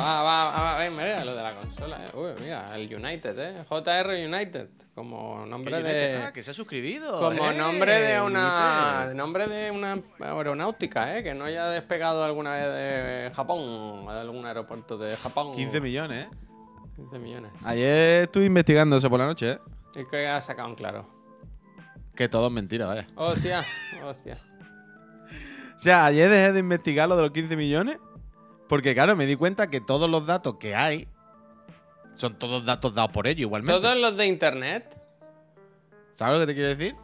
Ah, va, va, va, mira lo de la consola, eh. Uy, mira, el United, eh. JR United, como nombre de. Ah, que se ha suscribido. Como eh, nombre de una. United. Nombre de una aeronáutica, eh. Que no haya despegado alguna vez de Japón, de algún aeropuerto de Japón. 15 millones, ¿eh? 15 millones. Ayer estuve investigando eso por la noche, ¿eh? ¿Y qué ha sacado en claro? Que todo es mentira, vaya. Hostia, hostia. O sea, ayer dejé de investigar lo de los 15 millones. Porque, claro, me di cuenta que todos los datos que hay son todos datos dados por ellos igualmente. Todos los de internet. ¿Sabes lo que te quiero decir?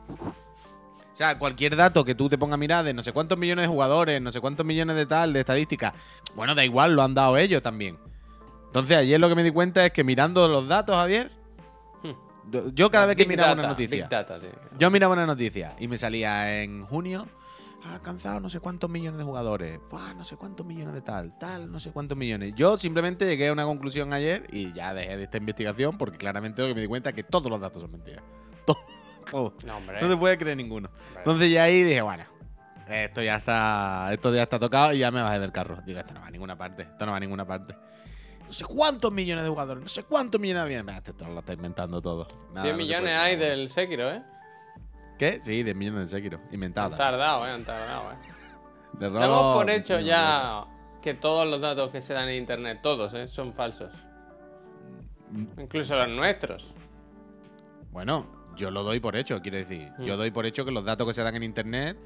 O sea, cualquier dato que tú te pongas a mirar de no sé cuántos millones de jugadores, no sé cuántos millones de tal, de estadística, bueno, da igual, lo han dado ellos también. Entonces, ayer lo que me di cuenta es que mirando los datos, Javier, yo- yo cada vez que Big miraba data, una noticia, data, yo miraba una noticia y me salía en junio, ha alcanzado no sé cuántos millones de jugadores, ¡Buah, no sé cuántos millones de tal, tal, no sé cuántos millones. Yo simplemente llegué a una conclusión ayer y ya dejé de esta investigación porque claramente lo que me di cuenta es que todos los datos son mentiras. Todo. No, hombre. No te puede creer ninguno. hombre. Entonces ya ahí dije, bueno, esto ya está, esto ya está tocado y ya me bajé del carro. Digo, esto no va a ninguna parte, esto no va a ninguna parte. No sé cuántos millones de jugadores, no sé cuántos millones de millones. Esto lo está inventando todo. Nada, 10 no se millones hay del Sekiro, eh. ¿Qué? Sí, 10 millones de Sekiro. Han Inventado. tardado, eh, han tardado, eh. De Damos robo, por hecho ya que todos los datos que se dan en internet, todos, eh, son falsos. Mm. Incluso los nuestros. Bueno, yo lo doy por hecho, quiero decir. Yo Mm. doy por hecho que los datos que se dan en internet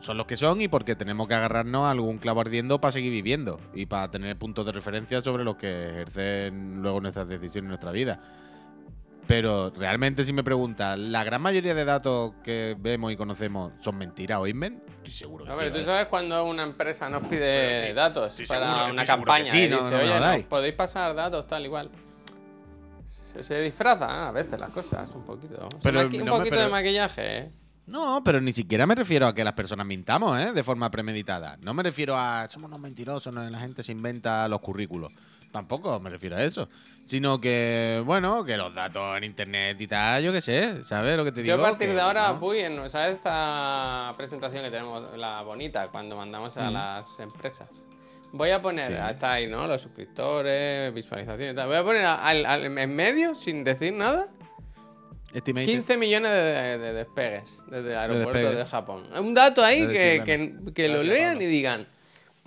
son los que son y porque tenemos que agarrarnos a algún clavo ardiendo para seguir viviendo y para tener puntos de referencia sobre los que ejercen luego nuestras decisiones en nuestra vida. Pero realmente si me preguntas, ¿la gran mayoría de datos que vemos y conocemos son mentiras o invent? Estoy seguro que A sí, ver, tú ¿vale? sabes cuando una empresa nos pide estoy- datos estoy para seguro, una campaña sí, y no- dice, no oye, dais". ¿nos podéis pasar datos tal igual. Se, se disfrazan a veces las cosas un poquito. Pero un no me- poquito de maquillaje, eh. No, pero ni siquiera me refiero a que las personas mintamos, ¿eh? De forma premeditada. No me refiero a somos unos mentirosos, no, la gente se inventa los currículos. Tampoco me refiero a eso. Sino que, bueno, que los datos en internet y tal, yo qué sé, ¿sabes lo que te digo? Yo a partir Que de ahora, no. Puy, en ¿sabes esta presentación que tenemos, la bonita, cuando mandamos a Mm. las empresas? Voy a poner, Sí. hasta ahí, ¿no? Los suscriptores, visualización y tal. Voy a poner al- al- en medio, sin decir nada, Estimated. 15 millones de, de- de despegues desde el aeropuerto de, despegues. Japón. Un dato ahí Desde que, que, que lo lean y digan,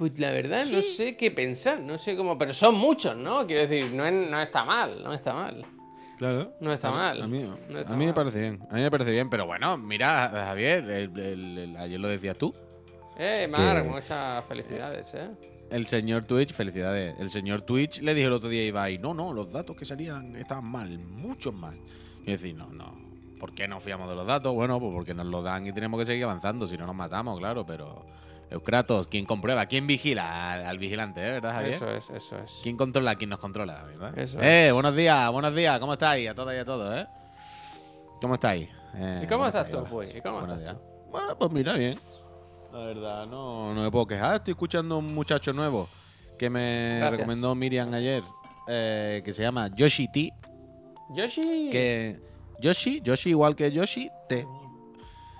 pues la verdad no sé qué pensar, no sé cómo, pero son muchos, ¿no? Quiero decir, no, es- no está mal, no está mal. Claro. No está A mal. A mí, No está a mí me parece bien. A mí me parece bien, pero bueno, mira, Javier, el- el- el- ayer lo decías tú. Eh, Mar, Que- muchas felicidades, ¿eh? El señor Twitch, felicidades. El señor Twitch le dijo el otro día a Ibai, no, no, los datos que salían estaban mal, muchos mal. Y decir, no, no. ¿Por qué no fiamos de los datos? Bueno, pues porque nos lo dan y tenemos que seguir avanzando, si no nos matamos, claro, pero. Eucratos, ¿quién comprueba? ¿Quién vigila al, al vigilante, eh? ¿verdad, Javier? Eso es, eso es. ¿Quién controla? ¿Quién nos controla? ¿verdad? Eso eh, es. buenos días, buenos días, ¿cómo estáis? A todas y a todos, ¿eh? ¿Cómo estáis? Eh, ¿Y cómo estás tú. Puy? ¿Y cómo Buenos estás días. tú? Bueno, pues mira, bien. La verdad, no, no me puedo quejar. Estoy escuchando a un muchacho nuevo que me Gracias. recomendó Miriam ayer, eh, que se llama Yoshi T. Yoshi. Que Yoshi, Yoshi igual que Yoshi T.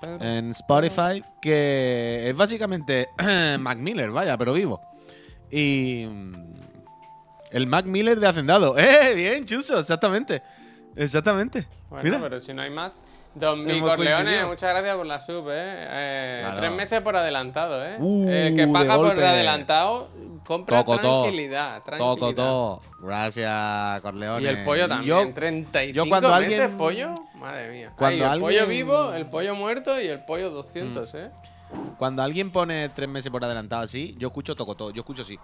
En Spotify, que es básicamente Mac Miller, vaya, pero vivo. Y mm, el Mac Miller de Hacendado. ¡Eh! Bien, chuso, exactamente. Exactamente. Bueno, Mira. pero si no hay más. Don Hemos Corleone, muchas gracias por la sub, ¿eh? Eh, Claro. Tres meses por adelantado, ¿eh? Uh, El que paga por adelantado compra Toco, tranquilidad, tranquilidad. Toco todo. Gracias, Corleone. Y el pollo también. yo- 35 yo cuando meses alguien- pollo. Madre mía. Cuando Ay, el pollo vivo, el pollo muerto y el pollo 200, ¿eh? Cuando alguien pone tres meses por adelantado así, yo escucho toco todo. Yo escucho así.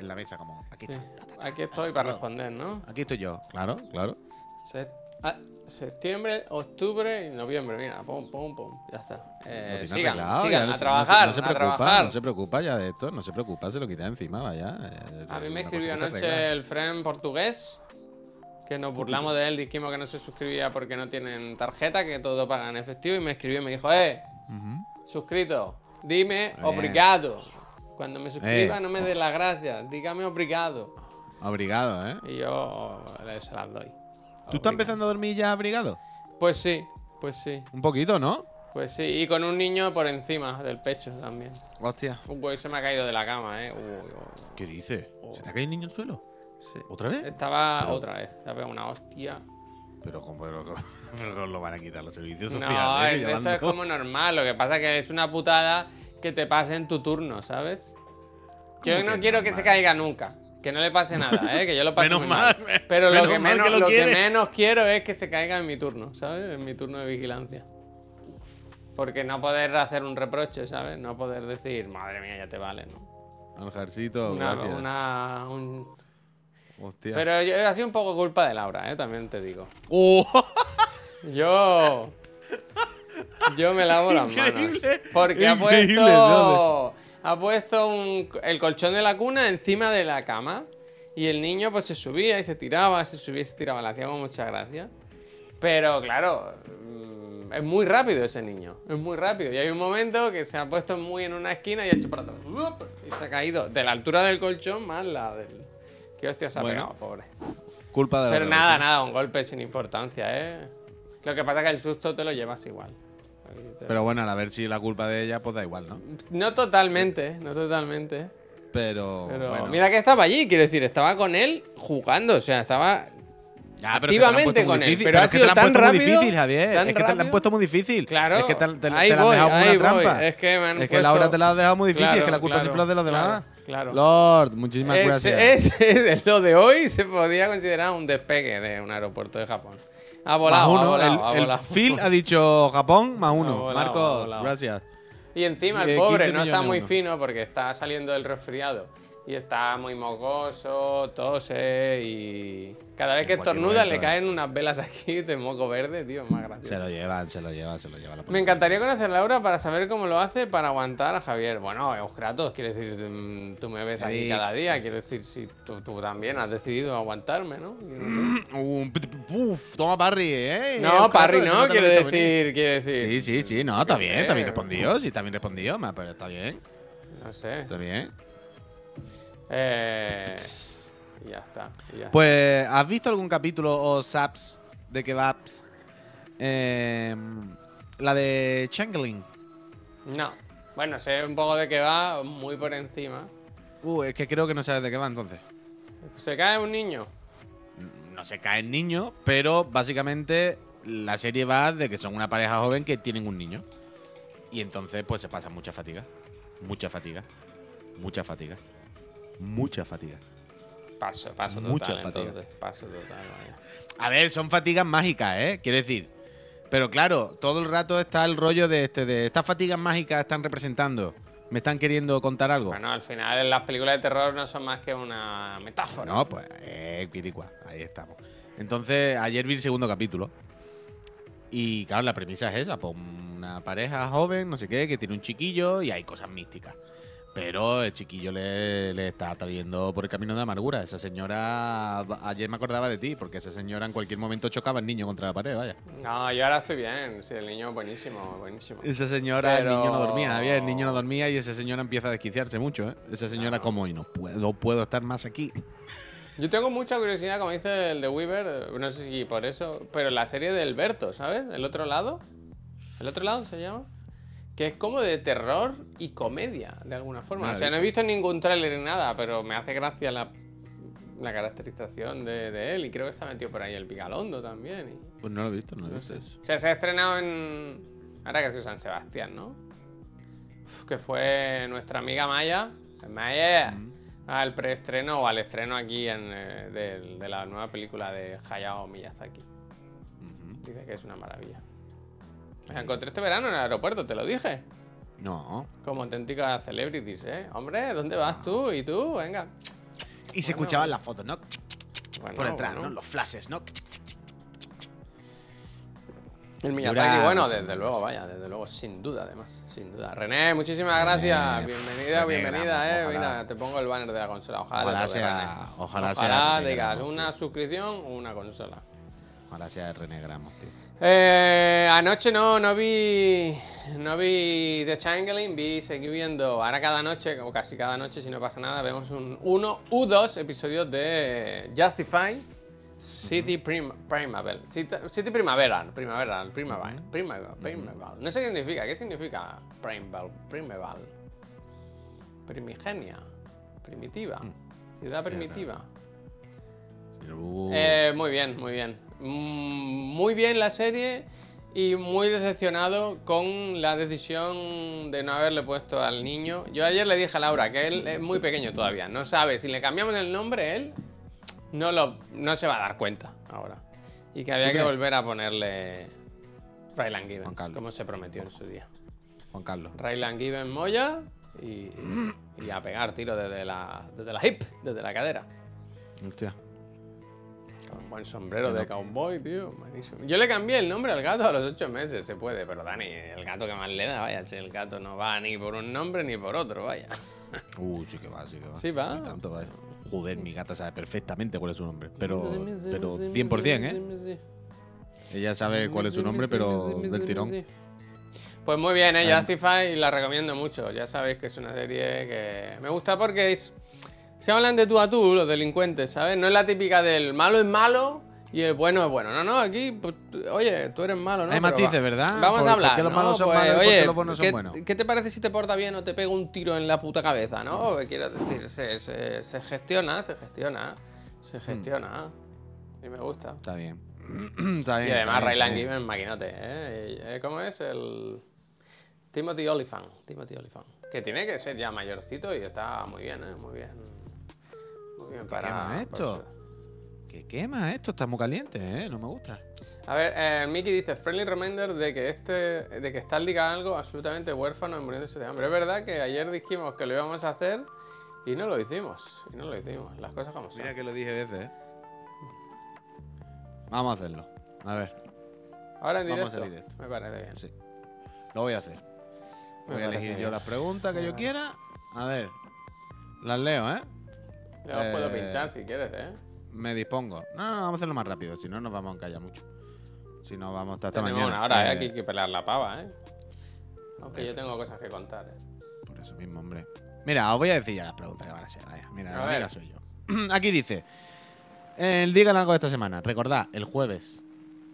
En la mesa, como. Aquí, Sí. está, Aquí estoy para responder, ¿no? aquí estoy yo. Claro, claro. Se- ah, septiembre, octubre y noviembre. Mira, pum, pum, pum. Ya está. Eh, sigan, arreglado, sigan, ya a trabajar, no se, no se a preocupa, trabajar. No se preocupa ya de esto, no se preocupa, se lo quita encima, vaya. Eh, A mí me escribió anoche el friend portugués, que nos burlamos de él, dijimos que no se suscribía porque no tienen tarjeta, que todo paga en efectivo, y me escribió y me dijo, eh, suscrito, dime Bien. obrigado. Cuando me suscriba Eh. no me dé las gracias, dígame obrigado. Abrigado, ¿eh? Y yo le se las doy. ¿Tú estás Obrigado. empezando a dormir ya abrigado? Pues sí, pues sí. Un poquito, ¿no? Pues sí, y con un niño por encima del pecho también. Hostia. Un güey se me ha caído de la cama, ¿eh? Uy, uy, uy. ¿Qué dices? ¿Se te ha caído el niño al suelo? Sí. ¿Otra vez? Estaba Pero- otra vez. Se ha pegado una hostia. Pero ¿cómo pero, cómo- pero cómo lo van a quitar los servicios No, sociales? esto es Llevando- como normal. Lo que pasa es que es una putada que te pase en tu turno, ¿sabes? Yo ¿Cómo no quiero que se normal? caiga nunca. Que no le pase nada, ¿eh? Que yo lo paso Menos muy mal, mal. Pero lo, que menos, que lo lo que menos quiero es que se caiga en mi turno, ¿sabes? En mi turno de vigilancia. Porque no poder hacer un reproche, ¿sabes? No poder decir, madre mía, ya te vale, ¿no? Aljarcito, Una, gracias. una- un- Hostia. Pero yo- ha sido un poco culpa de Laura, ¿eh? También te digo. ¡Oh! Yo. Yo me lavo las manos. Increíble, Porque ha puesto. Ha puesto un- el colchón de la cuna encima de la cama. Y el niño pues se subía y se tiraba, se subía y se tiraba. Le hacía mucha gracia. Pero claro, mm, es muy rápido ese niño. Es muy rápido. Y hay un momento que se ha puesto muy en una esquina y ha hecho para atrás. Y se ha caído de la altura del colchón más la del. Qué hostia se ha Bueno. pegado, pobre. Culpa de la Pero nada, nada, un golpe sin importancia, ¿eh? Lo que pasa es que el susto te lo llevas igual. Pero bueno, a ver si la culpa de ella, pues da igual, ¿no? No totalmente, no totalmente. Pero. Pero bueno. mira que estaba allí, quiero decir, estaba con él jugando, o sea, estaba Ya, pero activamente con él, difícil, pero ha es que te la han tan puesto muy rápido, difícil, Javier. tan es que te la han puesto muy difícil. Claro, Es que te, te- ahí te la han dejado ahí una voy. trampa. Es que me han Es que puesto- te la ha dejado muy difícil, es que la culpa claro, siempre es de los demás. claro, claro. Lord, muchísimas Es, gracias. es- lo de hoy se podía considerar un despegue de un aeropuerto de Japón. Ha volado, más ha uno. volado, el, ha el. Phil ha dicho Japón más uno. volado, Marco, ha volado. gracias. Y encima Eh, el pobre 15 no está muy uno. fino porque está saliendo del resfriado. Y está muy mocoso, tose y... Cada vez que estornuda le momento, caen unas velas aquí de moco verde, tío, más Se gracioso. lo llevan, se lo llevan, se lo llevan. Me encantaría conocer a Laura para saber cómo lo hace para aguantar a Javier. Bueno, Euskratos, quiero decir, mm, tú me ves aquí cada día, quiero decir, si tú, tú también has decidido aguantarme, ¿no? Pit- Uf, toma Parry, ¿eh? No, Parry no, quiero decir, quiero decir. Sí, sí, sí, no, está bien, bien respondido, sí, respondido, ma, pero está bien, No sé. está bien. Eh, y ya está. y ya Pues, ¿has visto algún capítulo o saps de kebabs? Eh, la de Changeling. No. Bueno, sé un poco de qué va, muy por encima. Uh, es que creo que no sabes de qué va entonces. Se cae un niño. No se cae el niño, pero básicamente la serie va de que son una pareja joven que tienen un niño. Y entonces, pues se pasa mucha fatiga. Mucha fatiga. Mucha fatiga. Mucha fatiga. Paso, paso Mucha total, fatiga. entonces. Paso total, vaya. A ver, son fatigas mágicas, ¿eh? Quiero decir. Pero claro, todo el rato está el rollo de este, de estas fatigas mágicas están representando. Me están queriendo contar algo. Bueno, al final las películas de terror no son más que una metáfora. No, pues, eh, Quiricua, ahí estamos. Entonces, ayer vi el segundo capítulo. Y claro, la premisa es esa: pues, una pareja joven, no sé qué, que tiene un chiquillo y hay cosas místicas. Pero el chiquillo le, le está trayendo por el camino de la amargura. Esa señora, ayer me acordaba de ti, porque esa señora en cualquier momento chocaba al niño contra la pared, vaya. No, yo ahora estoy bien. Sí, el niño buenísimo, buenísimo. Esa señora, el niño no dormía, Javier, el niño no dormía y esa señora empieza a desquiciarse mucho, ¿eh? Esa señora Claro. como, y no puedo, no puedo estar más aquí. Yo tengo mucha curiosidad, como dice el de Weaver, no sé si por eso, pero la serie de Alberto, ¿sabes? El otro lado. ¿El otro lado se llama? Que es como de terror y comedia, de alguna forma. No o sea, no he visto ningún tráiler ni nada, pero me hace gracia la, la caracterización de, de él. Y creo que está metido por ahí el Pigalondo también. y- Pues no lo he visto, no lo he no visto sé. eso. O sea, se ha estrenado en. Ahora que soy San Sebastián, ¿no? Uf, que fue nuestra amiga Maya. Maya. Al preestreno o al estreno aquí en, eh, de, la nueva película de Hayao Miyazaki. Ujú. Dice que es una maravilla. Me encontré este verano en el aeropuerto, te lo dije. No. Como auténticas celebrities, ¿eh? Hombre, ¿dónde vas tú? ¿Y tú? Venga. Y se Bueno. escuchaban las fotos, ¿no? Bueno, Por detrás, bueno. ¿no? Los flashes, ¿no? El Miyazaki, bueno, desde luego, vaya, desde luego, sin duda, además, sin duda. René, muchísimas gracias. Bienvenida, bienvenida, gramos, eh. ojalá. Mira, te pongo el banner de la consola. Ojalá, Ojalá sea- ojalá sea Ojalá digas una suscripción o una consola. Ahora sea René Gramos, tío. Eh, anoche no, no vi. No vi The Changeling, vi, seguí viendo. Ahora cada noche, o casi cada noche, si no pasa nada, vemos un 1 u 2 episodios de Justify. City Prim Primavera. City, City Primavera. Primavera. Primavera. Primavera. Primavera. No sé qué significa. ¿Qué significa Primavera? Primavera. Primigenia. Primitiva. Ciudad primitiva. Uh, Eh, muy bien, muy bien. Mm, Muy bien la serie y muy decepcionado con la decisión de no haberle puesto al niño. Yo ayer le dije a Laura que él es muy pequeño todavía, no sabe. Si le cambiamos el nombre, él no, lo, no se va a dar cuenta ahora. Y que había ¿Tú que volver a ponerle Gibbons, Carlos. como se prometió en su día. Juan Carlos. Ryland Gibbons Moya y, y a pegar tiro desde la, desde la hip, desde la cadera. Hostia. Con un buen sombrero de cowboy, tío. Buenísimo. Yo le cambié el nombre al gato a los ocho meses, se puede, pero Dani, el gato que más le da, vaya, el gato no va ni por un nombre ni por otro, vaya. Uh, sí que va, sí que va. Sí va. Y tanto, vaya. Joder, mi gata sabe perfectamente cuál es su nombre. Pero, pero 100%, ¿eh? Ella sabe cuál es su nombre, pero del tirón. Pues muy bien, ¿eh? La recomiendo mucho. Ya sabéis que es una serie que me gusta porque es... se hablan de tú a tú los delincuentes, ¿sabes? No es la típica del malo es malo y el bueno es bueno. No, no, aquí, pues, oye, tú eres malo, ¿no? Hay Pero matices, va- ¿verdad? Vamos ¿Por- a hablar. por qué los ¿no? malos son Pues, malos y por qué oye, los buenos son ¿qué, buenos? ¿Qué te parece si te porta bien o te pega un tiro en la puta cabeza, no? Quiero decir, se, se- se gestiona, se gestiona, se gestiona. Y me gusta. Está bien. está bien. Y además Raylan bien. Gibbons, maquinote, ¿eh? ¿Cómo es? El Timothy Olyphant. Timothy Olyphant. Que tiene que ser ya mayorcito y está muy bien, ¿eh? Muy bien. Para... quema esto? ¿Qué quema esto? Está muy caliente, ¿eh? No me gusta. A ver, eh, Mickey dice, friendly reminder de que este, de que está liga algo absolutamente huérfano y muriéndose de hambre. Es verdad que ayer dijimos que lo íbamos a hacer y no lo hicimos. Y no lo hicimos. Las cosas como son. Mira que lo dije veces, ¿eh? Vamos a hacerlo. A ver, Ahora en vamos a directo. Me parece bien. sí. Lo voy a hacer. Me Voy a elegir yo las preguntas que yo quiera. A ver. Las leo, ¿eh? Ya os puedo Eh, pinchar si quieres, ¿eh? Me dispongo. No, no, vamos a hacerlo más rápido. Si no, nos vamos a encallar mucho. Si no, vamos hasta, Tenemos mañana. una hora, ¿eh? Eh, Aquí hay que pelar la pava, ¿eh? Aunque yo tengo cosas que contar, ¿eh? Por eso mismo, hombre. Mira, os voy a decir ya las preguntas que van a ser. Vaya, mira, A la ver. soy yo. Aquí dice: el Digan algo de esta semana. Recordad, el jueves.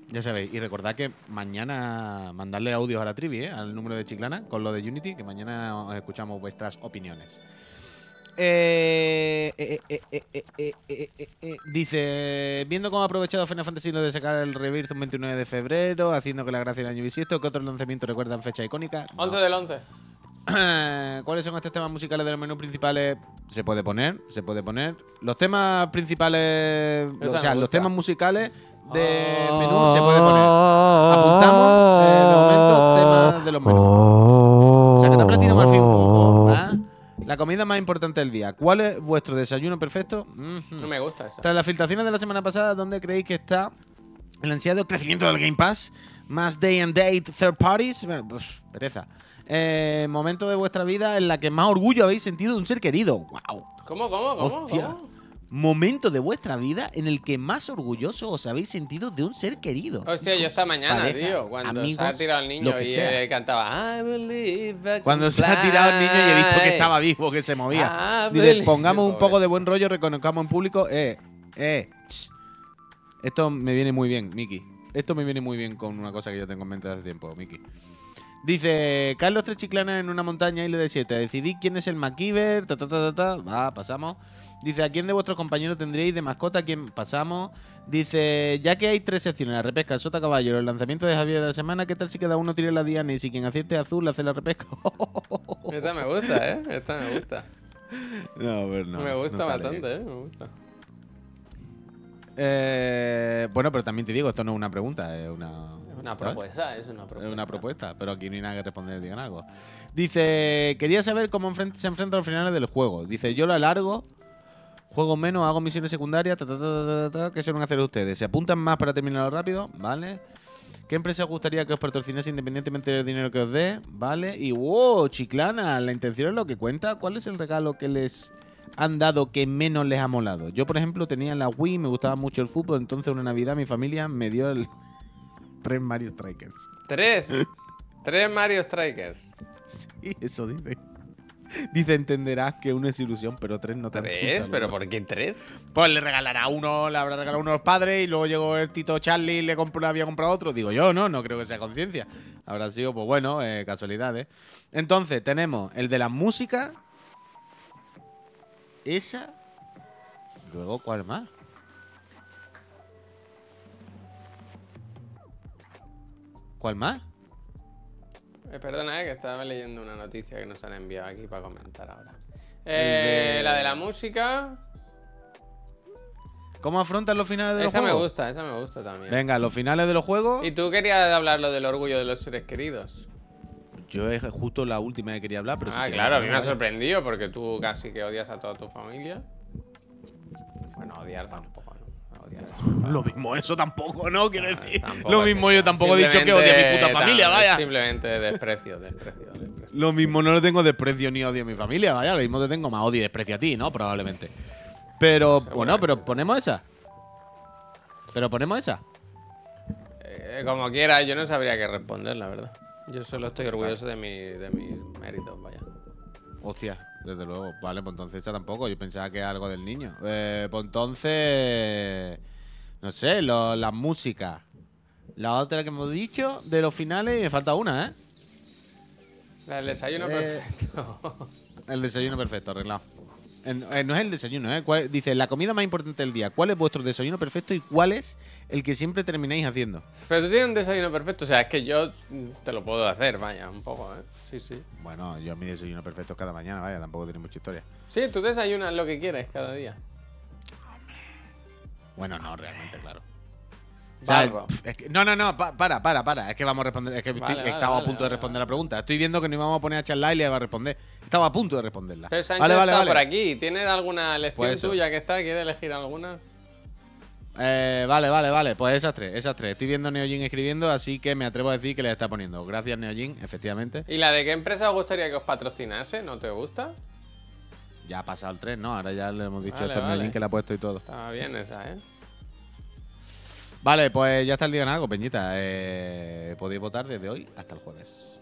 Ya sabéis. Y recordad que mañana mandarle audios a la trivi, ¿eh? Al número de Chiclana, con lo de Unity, que mañana os escuchamos vuestras opiniones. Dice, viendo cómo ha aprovechado Final Fantasy IX de sacar el Rebirth un 29 de febrero, haciendo que la gracia del año bisiesto, ¿qué otros lanzamientos recuerdan fecha icónica? 11 del 11. ¿Cuáles son estos temas musicales de los menús principales? Se puede poner, se puede poner. Los temas principales, o sea, los temas musicales de menú se puede poner. Apuntamos eh, de momento temas de los menús. O sea, que Platino Marfil la comida más importante del día. ¿Cuál es vuestro desayuno perfecto? No me gusta esa. Tras las filtraciones de la semana pasada, ¿dónde creéis que está el ansiado crecimiento del Game Pass? Más day and date third parties. Pues, pereza. Eh, momento de vuestra vida en la que más orgullo habéis sentido de un ser querido. ¡Wow! ¿Cómo, cómo, cómo? Hostia. cómo? Momento de vuestra vida en el que más orgulloso os habéis sentido de un ser querido. Hostia, yo esta mañana, pareja, tío, cuando se ha tirado el niño y eh, cantaba I believe I can Cuando se ha tirado el niño y he visto que fly". estaba vivo, que se movía. I Dice, believe- pongamos un poco de buen rollo, reconozcamos en público. Eh, eh. Esto me viene muy bien, Miki. Esto me viene muy bien con una cosa que yo tengo en mente hace tiempo, Miki. Dice, Carlos tres chiclanas en una montaña isla de siete. Decidí quién es el MacGyver. Ta, ta, ta, ta, ta. Va, pasamos. Dice, ¿a quién de vuestros compañeros tendríais de mascota? ¿A quién pasamos? Dice, ya que hay tres secciones, la repesca, el sota caballo, el lanzamiento de Javier de la semana, ¿qué tal si cada uno tira la diana y si quien acierte azul hace la repesca? Esta me gusta, ¿eh? Esta me gusta. no, pero no. me gusta no bastante, ¿eh? Me gusta. Eh, bueno, pero también te digo, esto no es una pregunta, es una, Es una propuesta, es una propuesta. Es una propuesta, pero aquí no hay nada que responder, digan algo. Dice, quería saber cómo se enfrenta a los finales del juego. Dice, yo lo alargo, juego menos, hago misiones secundarias, ta, ta, ta, ¿qué suelen hacer ustedes? ¿Se apuntan más para terminarlo rápido? ¿Vale? ¿Qué empresa os gustaría que os patrocinase independientemente del dinero que os dé? ¿Vale? Y wow, chiclana, la intención es lo que cuenta. ¿Cuál es el regalo que les han dado que menos les ha molado? Yo, por ejemplo, tenía la Wii, me gustaba mucho el fútbol, entonces una Navidad mi familia me dio el tres Mario Strikers. Tres. Tres Mario Strikers. Sí, eso dice. Dice, entenderás que uno es ilusión, pero tres no. Un ¿Tres? ¿Pero por qué tres? Pues le regalará uno, le habrá regalado uno a los padres y luego llegó el Tito Charlie y le, compró, le había comprado otro. Digo yo, no, no creo que sea conciencia. Habrá sido, pues bueno, eh, casualidades. Entonces, tenemos el de la música. Esa. Luego, ¿cuál más? ¿Cuál más? Eh, perdona, eh, que estaba leyendo una noticia que nos han enviado aquí para comentar ahora. Eh, de- La de la música. ¿Cómo afrontan los finales de los Esa me juegos? gusta, esa me gusta también. Venga, los finales de los juegos. Y tú querías hablar lo del orgullo de los seres queridos. Yo es justo la última que quería hablar, pero ah, claro, a mí me ha sorprendido porque tú casi que odias a toda tu familia. Bueno, odiar tampoco. Odiar Lo mismo eso tampoco, ¿no? Quiero Ah, decir. Lo mismo yo tampoco he dicho que odio a mi puta familia, vaya. Simplemente desprecio, desprecio, desprecio. Lo mismo no le tengo desprecio ni odio a mi familia, vaya. Lo mismo te tengo más odio y desprecio a ti, ¿no? Probablemente. Pero, bueno, pero ponemos esa. Pero ponemos esa. Eh, como quiera, yo no sabría qué responder, la verdad. Yo solo estoy orgulloso de, mi, de mis méritos, vaya. Hostia, desde luego. Vale, pues entonces esa tampoco. Yo pensaba que era algo del niño. Eh, pues entonces. No sé, lo- la música. La otra que hemos dicho de los finales, me falta una, ¿eh? La del desayuno Eh, perfecto. El desayuno perfecto, arreglado. En- eh, no es el desayuno, ¿eh? ¿Cuál- dice, la comida más importante del día. ¿Cuál es vuestro desayuno perfecto y cuál es el que siempre termináis haciendo? Pero tú tienes un desayuno perfecto, o sea, es que yo te lo puedo hacer, vaya, un poco, ¿eh? Sí, sí. Bueno, yo mi desayuno perfecto es cada mañana, vaya, tampoco tiene mucha historia. Sí, tú desayunas lo que quieres cada día. Bueno, no, realmente, claro. O sea, Barro. pf, es que- no, no, no, pa- para, para, para. Es que vamos a responder. Es que Vale, estoy- vale, estaba a punto de responder la pregunta. Estoy viendo que nos íbamos a poner a charlar y le iba a responder. Estaba a punto de responderla. Pero Sánchez vale, vale, está vale. por aquí. ¿Tienes alguna lección Pues tuya que está? ¿Quieres elegir alguna? Eh, vale, vale, vale. Pues esas tres, esas tres. Estoy viendo Neojin escribiendo, así que me atrevo a decir que le está poniendo. Gracias, Neojin, efectivamente. ¿Y la de qué empresa os gustaría que os patrocinase? ¿No te gusta? Ya ha pasado el tren, ¿no? Ahora ya le hemos dicho Vale, a Neojin vale. que le ha puesto y todo. Estaba bien esa, ¿eh? Vale, pues ya está el día en algo, Peñita. Eh, podéis votar desde hoy hasta el jueves.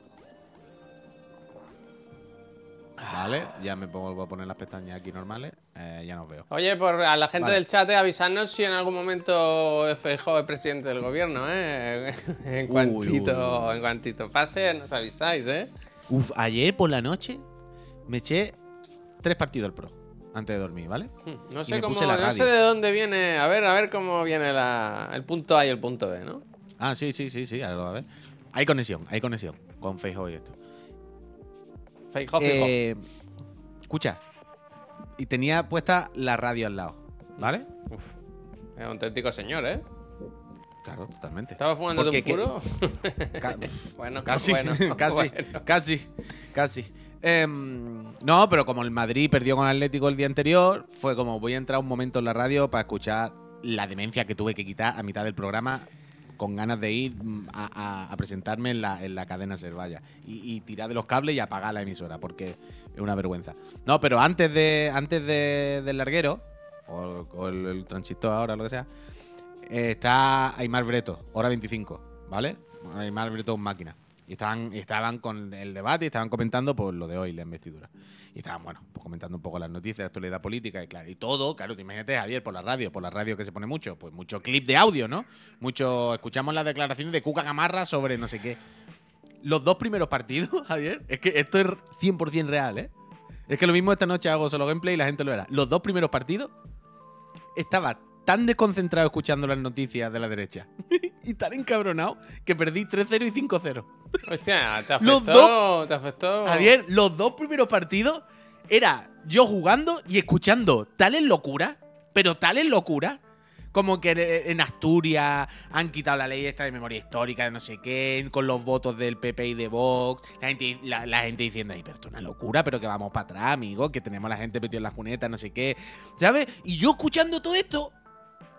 Vale, ya me pongo a poner las pestañas aquí normales. Eh, ya nos veo. Oye, por a la gente Vale. del chat, eh, avisarnos si en algún momento Feijóo es presidente del gobierno, ¿eh? en, cuantito, uy, uy. en cuantito pase, nos avisáis, ¿eh? Uf, ayer por la noche me eché tres partidos al pro antes de dormir, ¿vale? Hmm, No sé cómo, no sé de dónde viene. A ver, a ver cómo viene la, el punto A y el punto B, ¿no? Ah, sí, sí, sí, sí, a ver. Hay conexión, hay conexión con Feijóo y esto. Eh, escucha, y tenía puesta la radio al lado, ¿vale? Uf, es un auténtico señor, ¿eh? Claro, totalmente. ¿Estaba fumando de un puro? Ca- bueno, Casi, bueno, casi, bueno. casi, casi. Em, no, pero como el Madrid perdió con Atlético el día anterior, fue como voy a entrar un momento en la radio para escuchar la demencia que tuve que quitar a mitad del programa con ganas de ir mm, a, presentarme en la, en la cadena Servalla y, y tirar de los cables y apagar la emisora porque es una vergüenza. No, pero antes de antes de- del larguero o, el, el transistor ahora lo que sea, eh, está Aymar Breto, hora 25, ¿vale? Aymar Breto máquina. Y estaban, estaban con el debate y estaban comentando por lo de hoy, la investidura. Y estaban, bueno, pues comentando un poco las noticias, actualidad política y claro, y todo, claro, te imagínate, Javier, por la radio, por la radio que se pone mucho, pues mucho clip de audio, ¿no? Mucho, escuchamos las declaraciones de Cuca Gamarra sobre no sé qué. Los dos primeros partidos, Javier, es que esto es 100% real, ¿eh? Es que lo mismo esta noche hago solo gameplay y la gente lo verá. Los dos primeros partidos estaba tan desconcentrado escuchando las noticias de la derecha y tan encabronado que perdí 3-0 y 5-0. Hostia, te Los afectó, te afectó. Javier, los dos primeros partidos era yo jugando y escuchando tales locuras, pero tales locuras, como que en- Asturias han quitado la ley esta de memoria histórica, de no sé qué, con los votos del PP y de Vox, la gente, la, la gente diciendo, ay, pero esto es una locura, pero que vamos para atrás, amigo, que tenemos a la gente metida en las cunetas, no sé qué, ¿sabes? Y yo escuchando todo esto,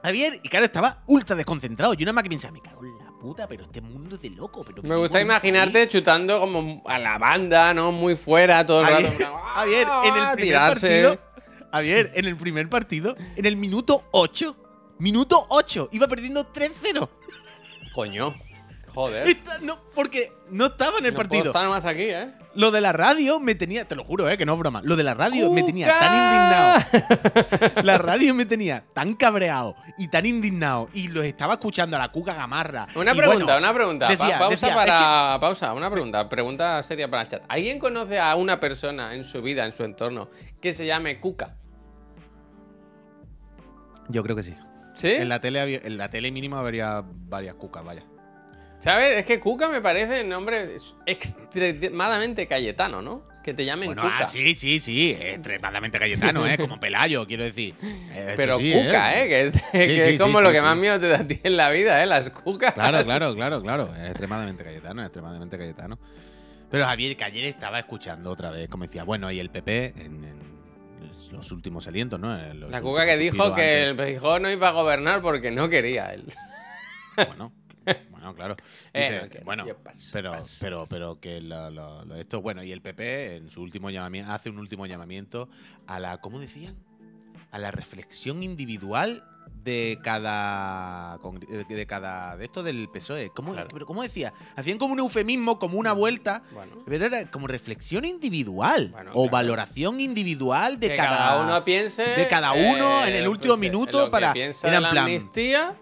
Javier, y claro, estaba ultra desconcentrado. Yo nada más que pensaba, me cago en la puta, pero este mundo es de loco. Pero Me gusta imaginarte chutando como a la banda, ¿no? Muy fuera todo el Javier, rato. en plan, Javier, en el ¡ah! primer tirarse. partido. Javier, en el primer partido, en el minuto 8. Minuto 8. Iba perdiendo 3-0. Coño. Joder. No, porque no estaba en el No puedo partido. estar más aquí, ¿eh? Lo de la radio me tenía, te lo juro, eh, que no es broma. Lo de la radio me tenía tan indignado. La radio me tenía tan cabreado y tan indignado. Y los estaba escuchando a la cuca gamarra. Una Y pregunta, bueno, una pregunta. Pa- pausa decía, es para. Pausa, una pregunta. Pregunta seria para el chat. ¿Alguien conoce a una persona en su vida, en su entorno, que se llame Cuca? Yo creo que sí. ¿Sí? En la tele, había- en la tele mínimo habría varias cucas, vaya. ¿Sabes? Es que Cuca me parece un nombre extremadamente cayetano, ¿no? Que te llamen Bueno, Cuca. ah, sí, sí, sí. Extremadamente cayetano, ¿eh? Como Pelayo, quiero decir. Eh, eso Pero sí, Cuca, ¿eh? Que, es- que sí, es como lo que más miedo te da a ti en la vida, ¿eh? Las Cucas. Claro, claro, claro, claro. Es extremadamente cayetano, es extremadamente cayetano. Pero Javier, que ayer estaba escuchando otra vez, como decía, bueno, y el PP en, en los últimos alientos, ¿no? Los La Cuca que dijo que el antes- Feijó no iba a gobernar porque no quería él. Bueno, bueno, claro. Eh, Dice, no quiero, bueno, paso, pero, paso, pero, paso. pero que lo- lo- lo- esto, bueno, y el PP en su último llamamiento, hace un último llamamiento a la, ¿cómo decían? A la reflexión individual de cada congre- de cada de esto del PSOE. ¿Cómo, Claro. pero ¿cómo decía? Hacían como un eufemismo, como una vuelta, Bueno, pero era como reflexión individual Bueno, o claro. valoración individual de que cada, cada uno piense. de cada uno en el último pues, minuto para- en la amnistía.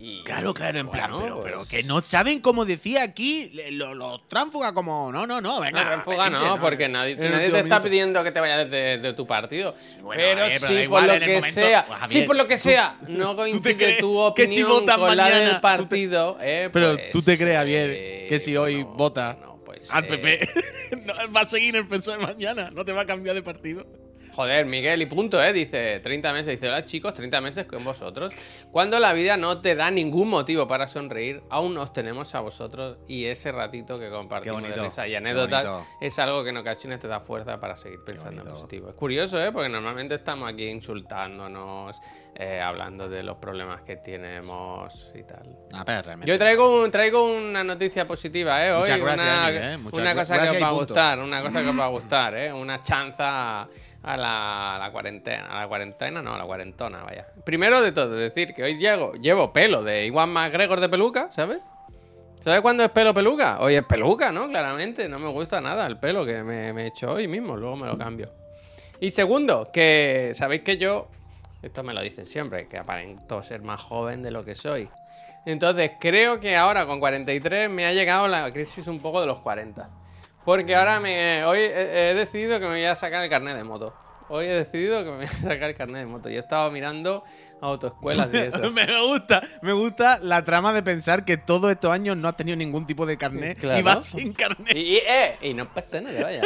Y, Claro, claro, en plan, pero, pero pues- que no saben cómo decía aquí le- lo- los tránsfugas como, no, no, no, venga. No, no, porque nadie, te está pidiendo que te vayas de, de tu partido. bueno, pero pero sí, por lo que momento- sea. Pues, sí, por lo que sea. No coincide tu que si opinión votas con la del te- partido. eh, Pero pues, tú te crees, Javier, eh, que si hoy vota bueno, pues, al eh, PP, no, va a seguir el PSOE mañana, no te va a cambiar de partido. Joder, Miguel, y punto, ¿eh? Dice 30 meses. Dice, hola chicos, 30 meses con vosotros. Cuando la vida no te da ningún motivo para sonreír, aún nos tenemos a vosotros y ese ratito que compartimos de risa y anécdotas es algo que en ocasiones te da fuerza para seguir pensando en positivo. Es curioso, ¿eh? Porque normalmente estamos aquí insultándonos, eh, hablando de los problemas que tenemos y tal. Ah, pero realmente. Yo traigo, un- traigo una noticia positiva, ¿eh? Hoy Muchas gracias, una, ¿eh? Muchas una cosa que os va a gustar, una cosa que os va a gustar, ¿eh? Una chanza a la, cuarentena. A la cuarentena, no, a la cuarentona, vaya. Primero de todo, decir que hoy llego, llevo pelo de Iwan McGregor de peluca, ¿sabes? ¿Sabes cuándo es pelo peluca? Hoy es peluca, ¿no? Claramente, no me gusta nada el pelo que me, me he hecho hoy mismo, luego me lo cambio. Y segundo, que sabéis que yo, esto me lo dicen siempre, que aparento ser más joven de lo que soy. Entonces, creo que ahora con 43 me ha llegado la crisis un poco de los 40. Porque ahora me, hoy he, he decidido que me voy a sacar el carnet de moto. Hoy he decidido que me voy a sacar el carnet de moto. Y he estado mirando autoescuelas y eso. me gusta, me gusta la trama de pensar que todos estos años no has tenido ningún tipo de carnet Claro. y vas sin carnet. Y, y, eh, y no pasa nada, vaya.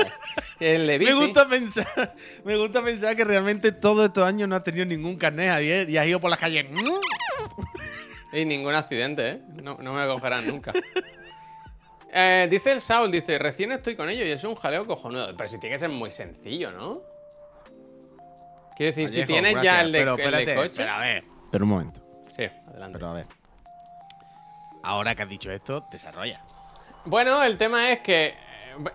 El de Me gusta pensar, me gusta pensar que realmente todos estos años no has tenido ningún carnet, Javier, y has ido por las calles. Y ningún accidente, ¿eh? No, no me cogerán nunca. Eh, dice el Saul, dice, recién estoy con ello y es un jaleo cojonudo. Pero si tiene que ser muy sencillo, ¿no? Quiero decir, si tienes ya el de, pero el de espérate, coche. Pero a ver. Pero un momento. Sí, adelante. Pero a ver. Ahora que has dicho esto, desarrolla. Bueno, el tema es que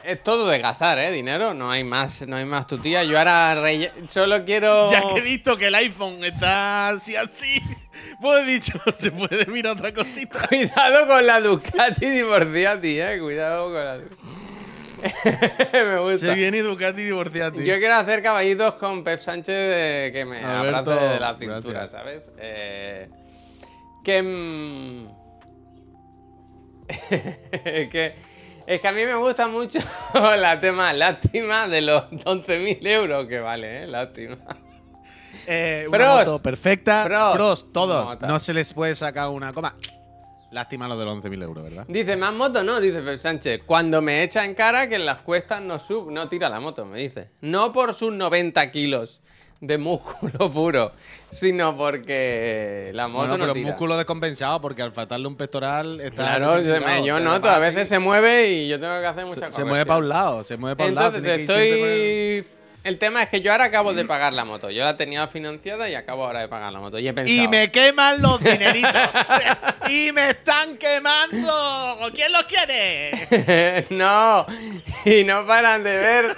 es todo de gazar, ¿eh? Dinero, no hay más, no hay más tutía. Yo ahora relle- solo quiero... Ya que he visto que el iPhone está así así, pues he dicho, se puede mirar otra cosita. Cuidado con la Ducati divorciati, ¿eh? Cuidado con la Ducati. Me gusta. Se viene Ducati divorciate. Yo quiero hacer caballitos con Pep Sánchez de que me abrace de la cintura, gracias. ¿sabes? Eh, que, mm, que. Es que a mí me gusta mucho la tema lástima de los 11.000 euros que vale, ¿eh? Lástima. Eh, una Pros. moto perfecta. Pros. Pros, todos. Mota. No se les puede sacar una coma. Lástima lo de los 11.000 euros, ¿verdad? Dice, más moto no, dice Pep Sánchez. Cuando me echa en cara que en las cuestas no sub, no tira la moto, me dice. No por sus 90 kilos de músculo puro, sino porque la moto Bueno, no pero tira. músculo descompensado, porque al faltarle un pectoral está. Claro, se me- desinflado, yo noto, a veces se mueve y yo tengo que hacer mucha se, cosa. se mueve para un lado, se mueve para un lado. Entonces estoy... El tema es que yo ahora acabo de pagar la moto. Yo la tenía financiada y acabo ahora de pagar la moto. Y he pensado... Y me queman los dineritos. y me están quemando. ¿Quién los quiere? no, y no paran de ver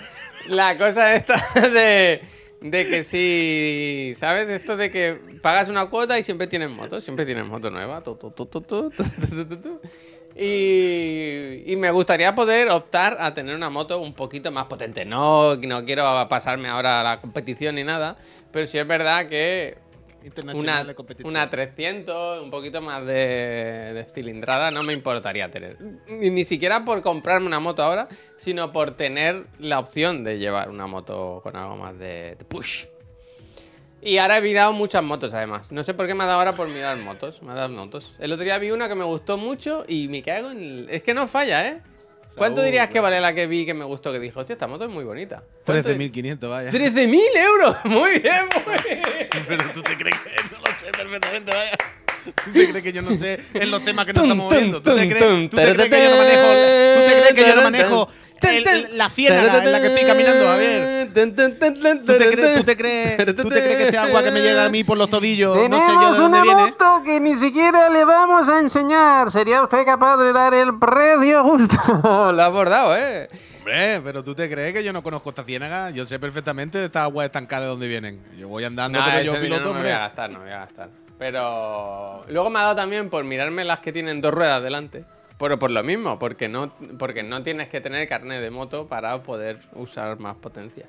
la cosa esta de, de que si, ¿sabes? Esto de que pagas una cuota y siempre tienes moto, siempre tienes moto nueva. Y, y, me gustaría poder optar a tener una moto un poquito más potente. No, no quiero pasarme ahora a la competición ni nada, pero sí es verdad que una, Internacional de competición. una 300, un poquito más de, de cilindrada, no me importaría tener. Ni, ni siquiera por comprarme una moto ahora, sino por tener la opción de llevar una moto con algo más de, de push. Y ahora he mirado muchas motos además. No sé por qué me ha dado ahora por mirar motos. Me ha dado motos. El otro día vi una que me gustó mucho y me cago en... el- Es que no falla, ¿eh? ¿Cuánto dirías que vale la que vi que me gustó? Que dijo, hostia, esta moto es muy bonita. ¿Cuánto- 13.500, vaya. 13.000 euros. Muy bien, muy bien. Pero tú te crees que no lo sé perfectamente, vaya. ¿Tú te crees que yo no sé en los temas que nos estamos moviendo? ¿Tú te tum, crees, tum, tú te crees que yo no manejo, ¿tú te crees que yo no manejo el- la ciénaga en la que estoy caminando, Javier? ¿Tú te crees, tú te crees, tú te crees que este agua que me llega a mí por los tobillos, no sé yo de Tenemos dónde una viene? moto que ni siquiera le vamos a enseñar. ¿Sería usted capaz de dar el precio justo? Lo ha abordado, ¿eh? Hombre, pero tú te crees que yo no conozco esta ciénaga, yo sé perfectamente de estas aguas estancadas de dónde vienen. Yo voy andando, pero yo piloto, no me voy a gastar, no me voy a gastar. Pero luego me ha dado también por mirarme las que tienen dos ruedas delante. Pero por lo mismo, porque no, porque no tienes que tener carnet de moto para poder usar más potencia.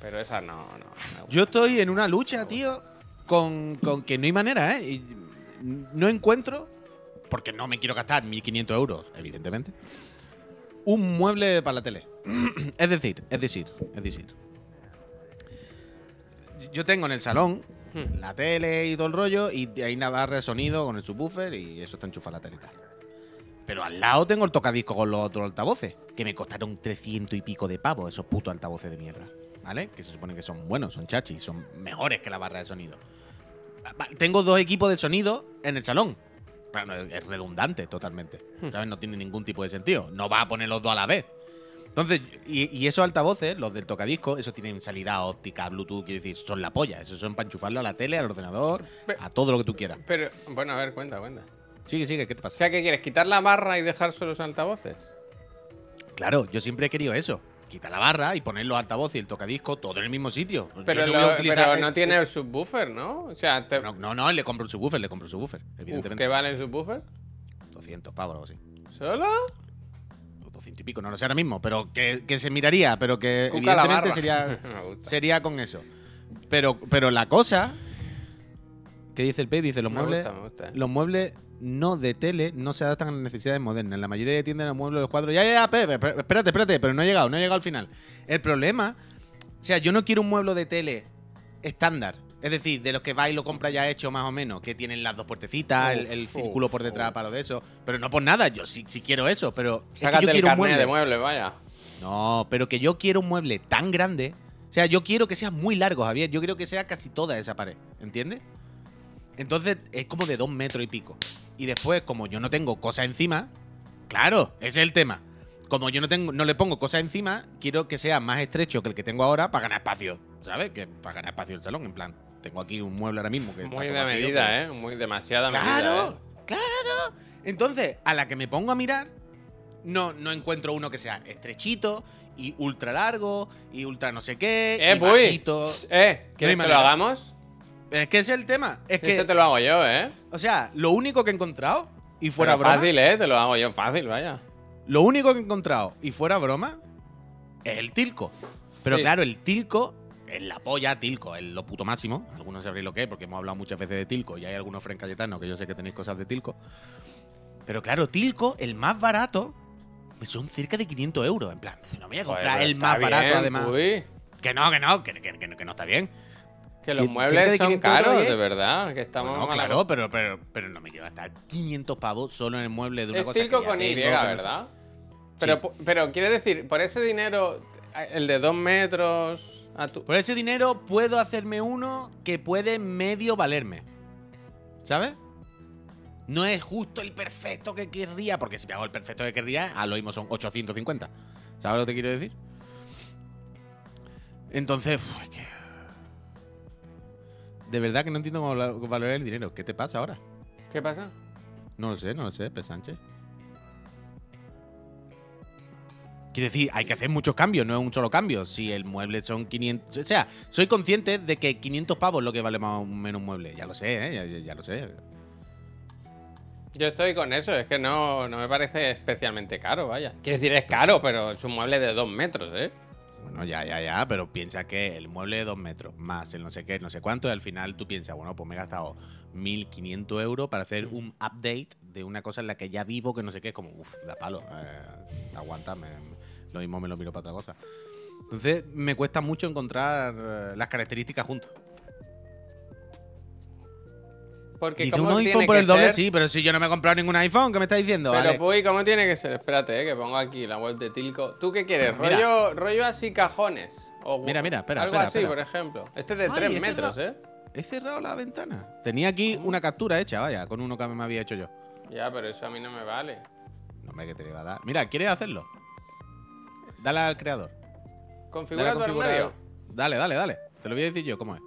Pero esa no, no. no me gusta. Yo estoy en una lucha, tío, con, con que no hay manera, ¿eh? Y no encuentro, porque no me quiero gastar 1.500 euros, evidentemente, un mueble para la tele. es decir, es decir, es decir. Yo tengo en el salón Hmm. la tele y todo el rollo, y hay una barra de sonido con el subwoofer y eso está enchufado a la tele y tal. Pero al lado tengo el tocadisco con los otros altavoces, que me costaron 300 y pico de pavos, esos putos altavoces de mierda. ¿Vale? Que se supone que son buenos, son chachis, son mejores que la barra de sonido. Tengo dos equipos de sonido en el salón. Pero es redundante totalmente. Hmm. ¿Sabes? No tiene ningún tipo de sentido. No va a poner los dos a la vez. Entonces, y, y esos altavoces, los del tocadisco, esos tienen salida óptica, Bluetooth, quiero decir, son la polla. Esos son para enchufarlo a la tele, al ordenador, a todo lo que tú quieras. Pero, bueno, a ver, cuenta, cuenta. Sigue, sigue, ¿qué te O pasa? sea, ¿qué quieres? ¿Quitar la barra y dejar solo los altavoces? Claro, yo siempre he querido eso. Quitar la barra y poner los altavoces y el tocadisco todo en el mismo sitio. Pero, no lo- pero tiene el subwoofer, ¿no? O sea, te... No, no, no, le compro un subwoofer, le compro un subwoofer, Uf, evidentemente. ¿qué vale el subwoofer? 200 pavos o algo así. ¿Solo? O 200 y pico, no lo sé ahora mismo, pero que, que se miraría, pero que Cuca evidentemente sería, sería con eso. Pero, pero la cosa. ¿Qué dice el P? Dice: los Me muebles, gusta, me gusta. los muebles no de tele no se adaptan a las necesidades modernas. La mayoría de tiendas los muebles los cuadros. Ya, ya, ya, Pep, esp- espérate, espérate, pero no he llegado, no he llegado al final. El problema. O sea, yo no quiero un mueble de tele estándar. Es decir, de los que va y lo compra ya hecho más o menos, que tienen las dos puertecitas, el, el Uf, círculo por detrás uf. para lo de eso. Pero no por nada, yo sí, sí quiero eso, pero es que Sácate yo el quiero un carnet mueble. de mueble, vaya. No, pero que yo quiero un mueble tan grande. O sea, yo quiero que sea muy largo, Javier. Yo quiero que sea casi toda esa pared. ¿Entiendes? Entonces es como de dos metros y pico. Y después, como yo no tengo cosas encima, claro, ese es el tema. Como yo no tengo, no le pongo cosas encima, quiero que sea más estrecho que el que tengo ahora para ganar espacio. ¿Sabes? Que para ganar espacio el salón. En plan, tengo aquí un mueble ahora mismo que Muy de medida, pero- ¿eh? Muy demasiada medida. Claro, ¿eh? claro. Entonces, a la que me pongo a mirar, no, no encuentro uno que sea estrechito y ultra largo y ultra no sé qué. Eh, y bajito. Eh, ¿quieres No que lo manera. Hagamos? Es que ese es el tema. Es Ese que, te lo hago yo, ¿eh? o sea, lo único que he encontrado y fuera Pero broma, fácil, ¿eh? Te lo hago yo fácil, vaya. lo único que he encontrado y fuera broma es el tilco. Pero Sí. claro, el tilco es la polla, tilco, es lo puto máximo. Algunos sabréis lo que es, porque hemos hablado muchas veces de tilco y hay algunos Fren Cayetano que yo sé que tenéis cosas de tilco. Pero claro, tilco, el más barato, pues son cerca de 500 euros. En plan, no me voy a comprar Joder, el está más barato bien, además. Puy. Que no, que no, que, que- que- que no está bien. Que los muebles son 500 euros caros, de verdad. Que estamos Bueno, mal claro, pero, pero, pero no me quiero gastar 500 pavos solo en el mueble de una Es cosa Tilco que ya con Y, tengo, que no sé. ¿verdad? Pero, pu- pero quiere decir, por ese dinero, el de dos metros a tu... Por ese dinero puedo hacerme uno que puede medio valerme. ¿Sabes? No es justo el perfecto que querría, porque si me hago el perfecto que querría, a lo mismo son 850. ¿Sabes lo que te quiero decir? Entonces, uf, es que... De verdad que no entiendo cómo val- valorar el dinero. ¿Qué te pasa ahora? ¿Qué pasa? No lo sé, no lo sé, P. Sánchez. Quiero decir, hay que hacer muchos cambios, no es un solo cambio. Si el mueble son 500... O sea, soy consciente de que 500 pavos es lo que vale más o menos un mueble. Ya lo sé, ¿eh? Ya, ya- ya lo sé. Yo estoy con eso, es que no, no me parece especialmente caro, vaya. Quiero decir, es caro, pero es un mueble de dos metros, ¿eh? Bueno, ya, ya, ya, pero piensa que el mueble de dos metros más el no sé qué, no sé cuánto, y al final tú piensas, bueno, pues me he gastado 1.500 euros para hacer un update de una cosa en la que ya vivo, que no sé qué, es como, uff, da palo, eh, aguanta, me- lo mismo me lo miro para otra cosa. Entonces, me cuesta mucho encontrar eh, las características juntos. Porque Dice ¿cómo un tiene iPhone por que el doble, ser? sí, pero si yo no me he comprado ningún iPhone, ¿qué me estás diciendo? Pero. Puy, ¿cómo tiene que ser? Espérate, eh, que pongo aquí la web de Tilco. ¿Tú qué quieres? Mira. ¿Rollo, rollo así cajones? O Mira, mira, espera, Algo espera, así, espera. por ejemplo. Este es de Ay, 3 ese metros, ¿eh? He cerrado la ventana. Tenía aquí una captura hecha, vaya, con uno que me había hecho yo. Ya, pero eso a mí no me vale. No, hombre, que te le va a dar. Mira, ¿quieres hacerlo? Dale al creador. Configura tu configurar- armario. Dale, dale, dale. Te lo voy a decir yo cómo es.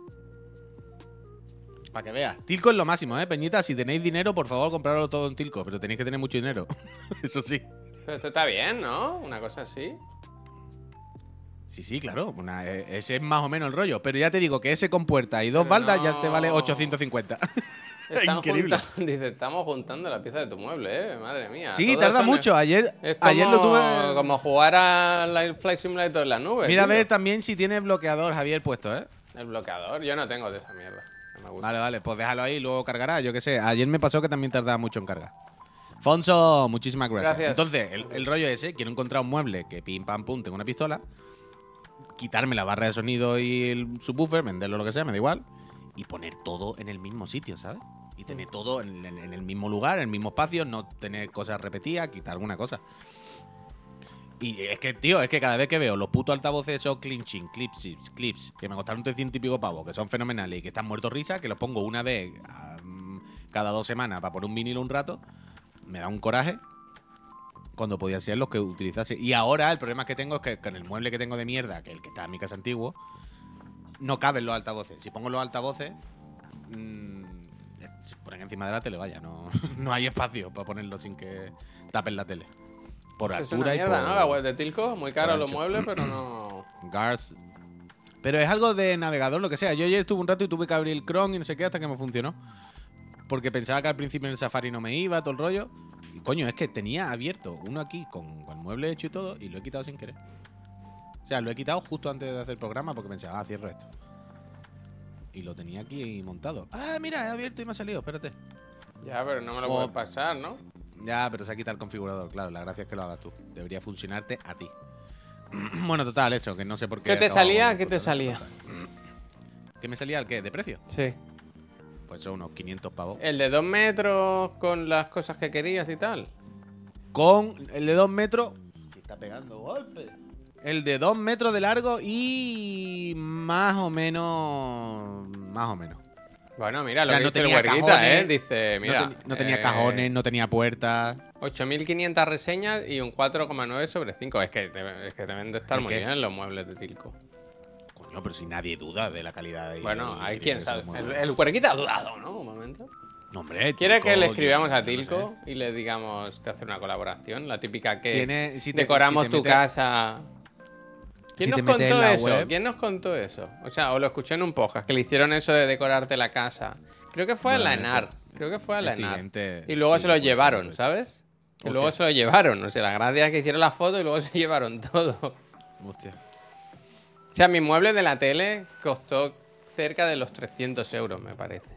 Para que veas. Tilco es lo máximo, ¿eh, Peñita? Si tenéis dinero, por favor, comprarlo todo en Tilco. Pero tenéis que tener mucho dinero. Eso sí. Pero esto está bien, ¿no? Una cosa así. Sí, sí, claro. una- e- ese es más o menos el rollo. Pero ya te digo que ese con puerta y dos Pero baldas ya te vale no. 850. Están Increíble. junta- Dice, estamos juntando la pieza de tu mueble, ¿eh? Madre mía. Sí, todo tarda mucho. Ayer, Es como, ayer lo tuve. como jugar al Flight Simulator en la nube. Mira a ver también si tiene bloqueador, Javier, puesto, ¿eh? El bloqueador. Yo no tengo de esa mierda. No me gusta. Vale, vale, pues déjalo ahí y luego cargará, yo qué sé. Ayer me pasó que también tardaba mucho en cargar. Fonso, muchísimas gracias. Gracias. Entonces, el, el rollo ese, quiero encontrar un mueble que pim pam pum tenga una pistola, quitarme la barra de sonido y el subwoofer, venderlo lo que sea, me da igual, y poner todo en el mismo sitio, ¿sabes? Y tener todo en, en- en el mismo lugar, en el mismo espacio, no tener cosas repetidas, quitar alguna cosa. Y es que, tío, es que cada vez que veo los putos altavoces esos clinching, clips, clips, que me costaron 300 y pico pavos, que son fenomenales y que están muertos risa, que los pongo una vez mm, cada dos semanas para poner un vinilo un rato, me da un coraje cuando podía ser los que utilizase. Y ahora el problema que tengo es que con el mueble que tengo de mierda, que es el que está en mi casa antiguo, no caben los altavoces. Si pongo los altavoces, mm, se ponen encima de la tele, vaya, no, no hay espacio para ponerlos sin que tapen la tele. Por Es altura una y mierda, por... ¿no? La web de Tilco. Muy caro los muebles, pero no... Gars. Pero es algo de navegador, lo que sea. Yo ayer estuve un rato y tuve que abrir el Chrome y no sé qué hasta que me funcionó. Porque pensaba que al principio en el Safari no me iba, todo el rollo. Y coño, es que tenía abierto uno aquí con, con el mueble hecho y todo y lo he quitado sin querer. O sea, lo he quitado justo antes de hacer el programa porque pensaba, ah, cierro esto. Y lo tenía aquí montado. Ah, mira, he abierto y me ha salido, espérate. Ya, pero no me lo O- puedes pasar, ¿no? Ya, pero se ha quitado el configurador, claro. La gracia es que lo hagas tú. Debería funcionarte a ti. bueno, total, hecho, que no sé por qué. ¿Qué te salía? ¿Qué te salía? ¿Qué me salía el qué? ¿De precio? Sí. Pues son unos 500 pavos. El de dos metros con las cosas que querías y tal. Con el de 2 metros. está pegando golpes. El de 2 metros de largo y más o menos. Más o menos. Bueno, mira, O lo sea, que no dice el tenía huerguita, cajones, ¿eh? Dice, mira... no, ten- no tenía eh, cajones, no tenía puertas. 8.500 reseñas y un 4,9 sobre 5. Es que, te- es que deben de estar ¿El muy qué? bien los muebles de Tilco. Coño, pero si nadie duda de la calidad de. Bueno, hay quien sabe. El, el huerguita ha dudado, ¿no? Un momento. No, hombre, ¿Quiere que le escribamos a yo no sé. Tilco y le digamos de hacer una colaboración? La típica que si te- decoramos si te tu casa. ¿Quién si nos contó eso? web- ¿Quién nos contó eso? O sea, o lo escuché en un podcast, que le hicieron eso de decorarte la casa. Creo que fue a la ENAR. esto- Creo que fue a la Este ENAR. Y luego sí, se lo llevaron. ¿sabes? Hostia. luego se lo llevaron. No sé, la gracia es que hicieron la foto y luego se llevaron todo. Hostia. O sea, mi mueble de la tele costó cerca de los 300 euros, me parece.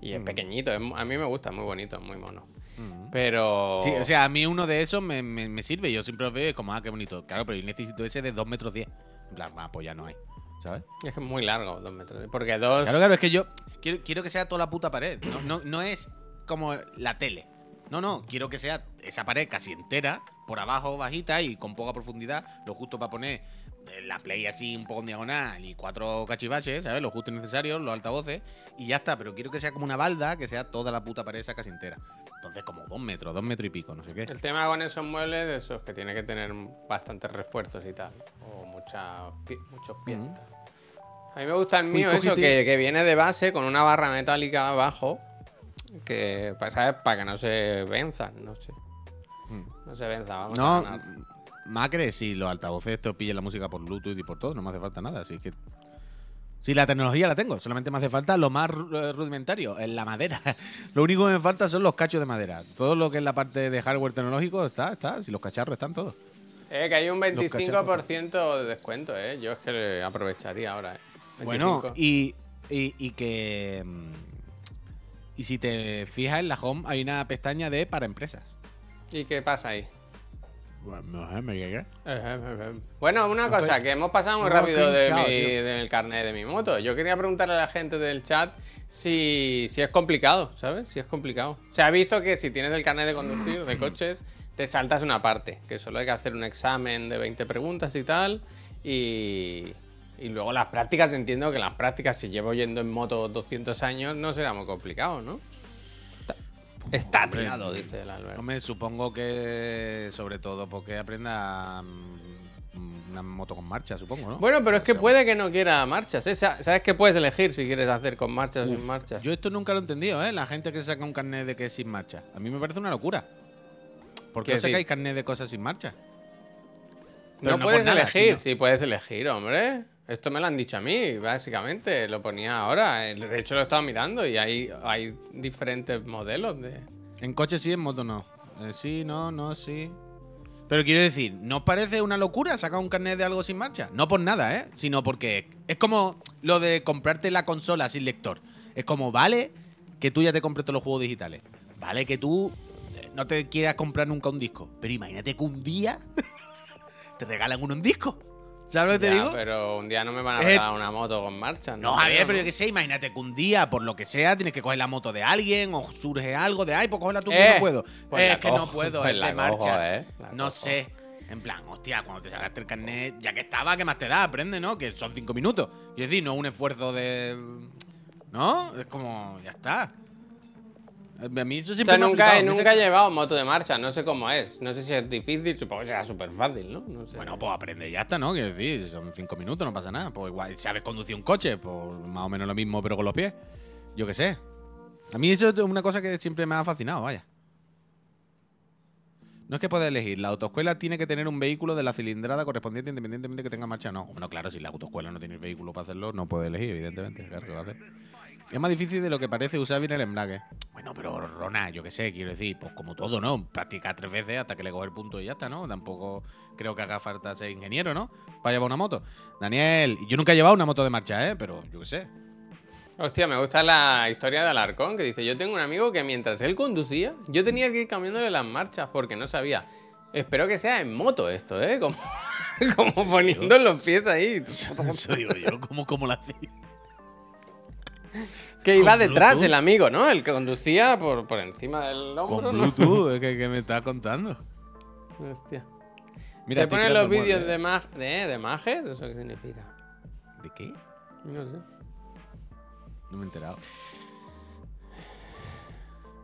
Y es Mm. pequeñito, es a mí me gusta, muy bonito, muy mono. Mm. Pero... Sí, o sea, a mí uno de esos me, me- me sirve. Yo siempre lo veo como, ah, qué bonito. Claro, pero yo necesito ese de 2 metros 10. En plan, ah, pues ya no hay. ¿Sabes? Es que es muy largo, dos metros. Porque dos... Claro, claro, es que yo quiero, quiero que sea toda la puta pared. No, no, no es como la tele. No, no, quiero que sea esa pared casi entera, por abajo bajita y con poca profundidad, lo justo para poner eh, la play así un poco en diagonal y cuatro cachivaches, ¿sabes? Lo justo y necesario, los altavoces, y ya está. Pero quiero que sea como una balda, que sea toda la puta pared esa casi entera. Entonces, como dos metros, dos metros y pico, no sé qué. El tema con esos muebles de esos que tiene que tener bastantes refuerzos y tal. O mucha, muchos pies y Ujú. tal. A mí me gusta el mío, eso, que, que viene de base con una barra metálica abajo. Que, pa- ¿sabes? Para que no se venzan, no sé. Mm. No se venza, vamos a No, ganar. Macre, si los altavoces estos pillan la música por Bluetooth y por todo, no me hace falta nada. Así que Si la tecnología la tengo, solamente me hace falta lo más eh, rudimentario, en la madera. Lo único que me falta son los cachos de madera. Todo lo que es la parte de hardware tecnológico está, está. Si los cacharros están todos. Eh, que hay un Los 25% de descuento, eh. Yo es que le aprovecharía ahora, eh. Bueno, 25. y, y, y que. mm, Y si te fijas en la home, hay una pestaña de para empresas. ¿Y qué pasa ahí? Bueno, una cosa, que hemos pasado muy rápido de mi- del carnet de mi moto. Yo quería preguntarle a la gente del chat si, si es complicado, ¿sabes? Si es complicado. Se ha visto que si tienes el carnet de conducir de coches, te saltas una parte, que solo hay que hacer un examen de 20 preguntas y tal. Y, y luego las prácticas, entiendo que las prácticas, si llevo yendo en moto 200 años, no será muy complicado, ¿no? Está- Hombre, tirado, dice el Albert. Hombre, supongo que sobre todo porque aprenda mm, una moto con marcha, supongo, ¿no? Bueno, pero es que puede que no quiera marchas. ¿eh? Sa- ¿Sabes que puedes elegir si quieres hacer con marchas o sin marchas? Yo esto nunca lo he entendido, ¿eh? La gente que saca un carnet de que es sin marcha. A mí me parece una locura. ¿Por qué ¿Qué no sacáis carnet de cosas sin marcha? no, puedes nada, elegir, sino- sí puedes elegir, hombre. Esto me lo han dicho a mí, básicamente. Lo ponía ahora. De hecho, lo he estado mirando y hay, hay diferentes modelos de. En coche sí, en moto no. Eh, sí, no, no, sí. Pero quiero decir, ¿no os parece una locura sacar un carnet de algo sin marcha? No por nada, ¿eh? Sino porque es como lo de comprarte la consola sin lector. Es como, vale, que tú ya te compres todos los juegos digitales. Vale, que tú eh, no te quieras comprar nunca un disco. Pero imagínate que un día te regalan uno un disco. ¿Sabes lo que te digo? pero un día no me van a regalar una moto con marchas. No, creo, Javier, pero ¿no? yo qué sé, imagínate que un día, por lo que sea, tienes que coger la moto de alguien o surge algo de, ay, pues cógela tú, que Eh, no puedo. pues es que no puedo, pues es de marchas. eh, no cojo. sé. En plan, hostia, cuando te sacaste el carnet, ya que estaba, ¿qué más te da? Aprende, ¿no? Que son cinco minutos. Y es decir, no es un esfuerzo de. ¿No? Es como, ya está. A mí eso O siempre sea, me ha nunca, me nunca he llevado moto de marcha, no sé cómo es. No sé si es difícil, supongo que será súper fácil, ¿no? No sé. Bueno, pues aprende y ya está, ¿no? Quiero decir, son cinco minutos, no pasa nada. Pues igual, sabes conducir un coche, pues más o menos lo mismo, pero con los pies. Yo qué sé. A mí eso es una cosa que siempre me ha fascinado, vaya. No es que puedas elegir, la autoescuela tiene que tener un vehículo de la cilindrada correspondiente independientemente que tenga marcha o no. Bueno, claro, si la autoescuela no tiene vehículo para hacerlo, no puede elegir, evidentemente. Claro que va a hacer. Es más difícil de lo que parece usar bien el embrague. Bueno, pero Rona, yo qué sé, quiero decir, pues como todo, ¿no? Practica tres veces hasta que le coge el punto y ya está, ¿no? Tampoco creo que haga falta ser ingeniero, ¿no? Para llevar una moto. Daniel, yo nunca he llevado una moto de marcha, ¿eh? Pero yo qué sé. Hostia, me gusta la historia de Alarcón, que dice, yo tengo un amigo que mientras él conducía, yo tenía que ir cambiándole las marchas porque no sabía. Espero que sea en moto esto, ¿eh? Como, como poniendo los pies ahí. Eso digo yo, ¿cómo, cómo la hacía? Que iba detrás Bluetooth. el amigo, ¿no? El que conducía por, por encima del hombro, Con ¿no? Bluetooth, es que, que me estás contando. Hostia. Mira, ¿Te ponen los vídeos de, mag de, de majes? ¿Eso qué significa? ¿De qué? No sé. No me he enterado.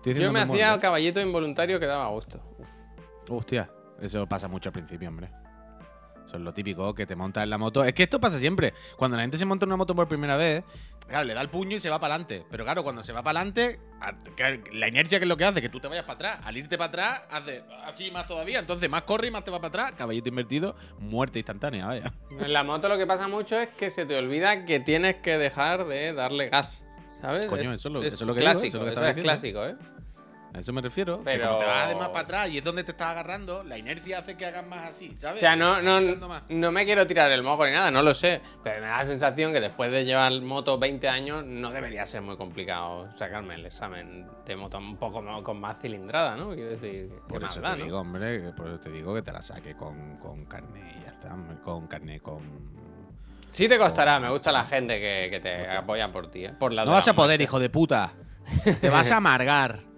Yo me hacía caballito involuntario que daba gusto. Uf. Hostia, eso pasa mucho al principio, hombre. Eso es lo típico, que te montas en la moto. Es que esto pasa siempre. Cuando la gente se monta en una moto por primera vez, claro, le da el puño y se va para adelante. Pero claro, cuando se va para adelante, la inercia que es lo que hace, que tú te vayas para atrás. Al irte para atrás, hace así más todavía. Entonces, más corre y más te va para atrás. Caballito invertido, muerte instantánea, vaya. En la moto lo que pasa mucho es que se te olvida que tienes que dejar de darle gas. ¿Sabes? Coño, eso es lo- eso es lo que digo, clásico, eso es lo que eso estaba es diciendo. clásico, ¿eh? A eso me refiero. Que Pero- cuando te vas de más para atrás y es donde te estás agarrando, la inercia hace que hagas más así, ¿sabes? O sea, no, no, no me quiero tirar el moco ni nada, no lo sé. Pero me da la sensación que después de llevar moto 20 años no debería ser muy complicado sacarme el examen de moto un poco más- con más cilindrada, ¿no? Quiero decir, Por más eso da, te ¿no? digo, hombre, que por eso te digo que te la saque con, con carne y ya está. Con carne, con. Sí te costará, me gusta la gente que, que te apoya por ti, ¿eh? Por la No vas a poder, hijo de puta. Te vas a amargar.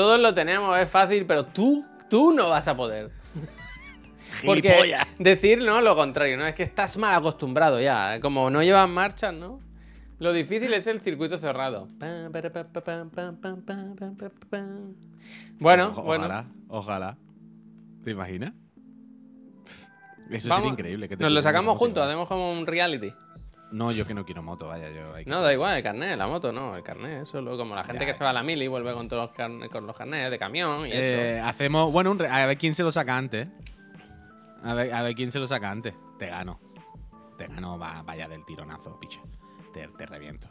Todos lo tenemos, es fácil, pero tú, tú no vas a poder. Porque decir no lo contrario, ¿no? Es que estás mal acostumbrado ya. ¿eh? Como no llevas marchas, ¿no? Lo difícil es el circuito cerrado. Bueno, O- bueno. Ojalá, ojalá. ¿Te imaginas? Eso Vamos, sería increíble. Que te Nos lo sacamos juntos, hacemos como un reality. No, yo que no quiero moto, vaya. Yo, hay que- No, da igual, el carnet, la moto no, el carnet, eso luego como la gente Ya, que se va a la mili y vuelve con todos los, carne- con los carnets de camión y eso. Eh, hacemos. Bueno, un re- a ver quién se lo saca antes. A ver, a ver quién se lo saca antes. Te gano. Te gano, va, vaya del tironazo, piche. te, te reviento.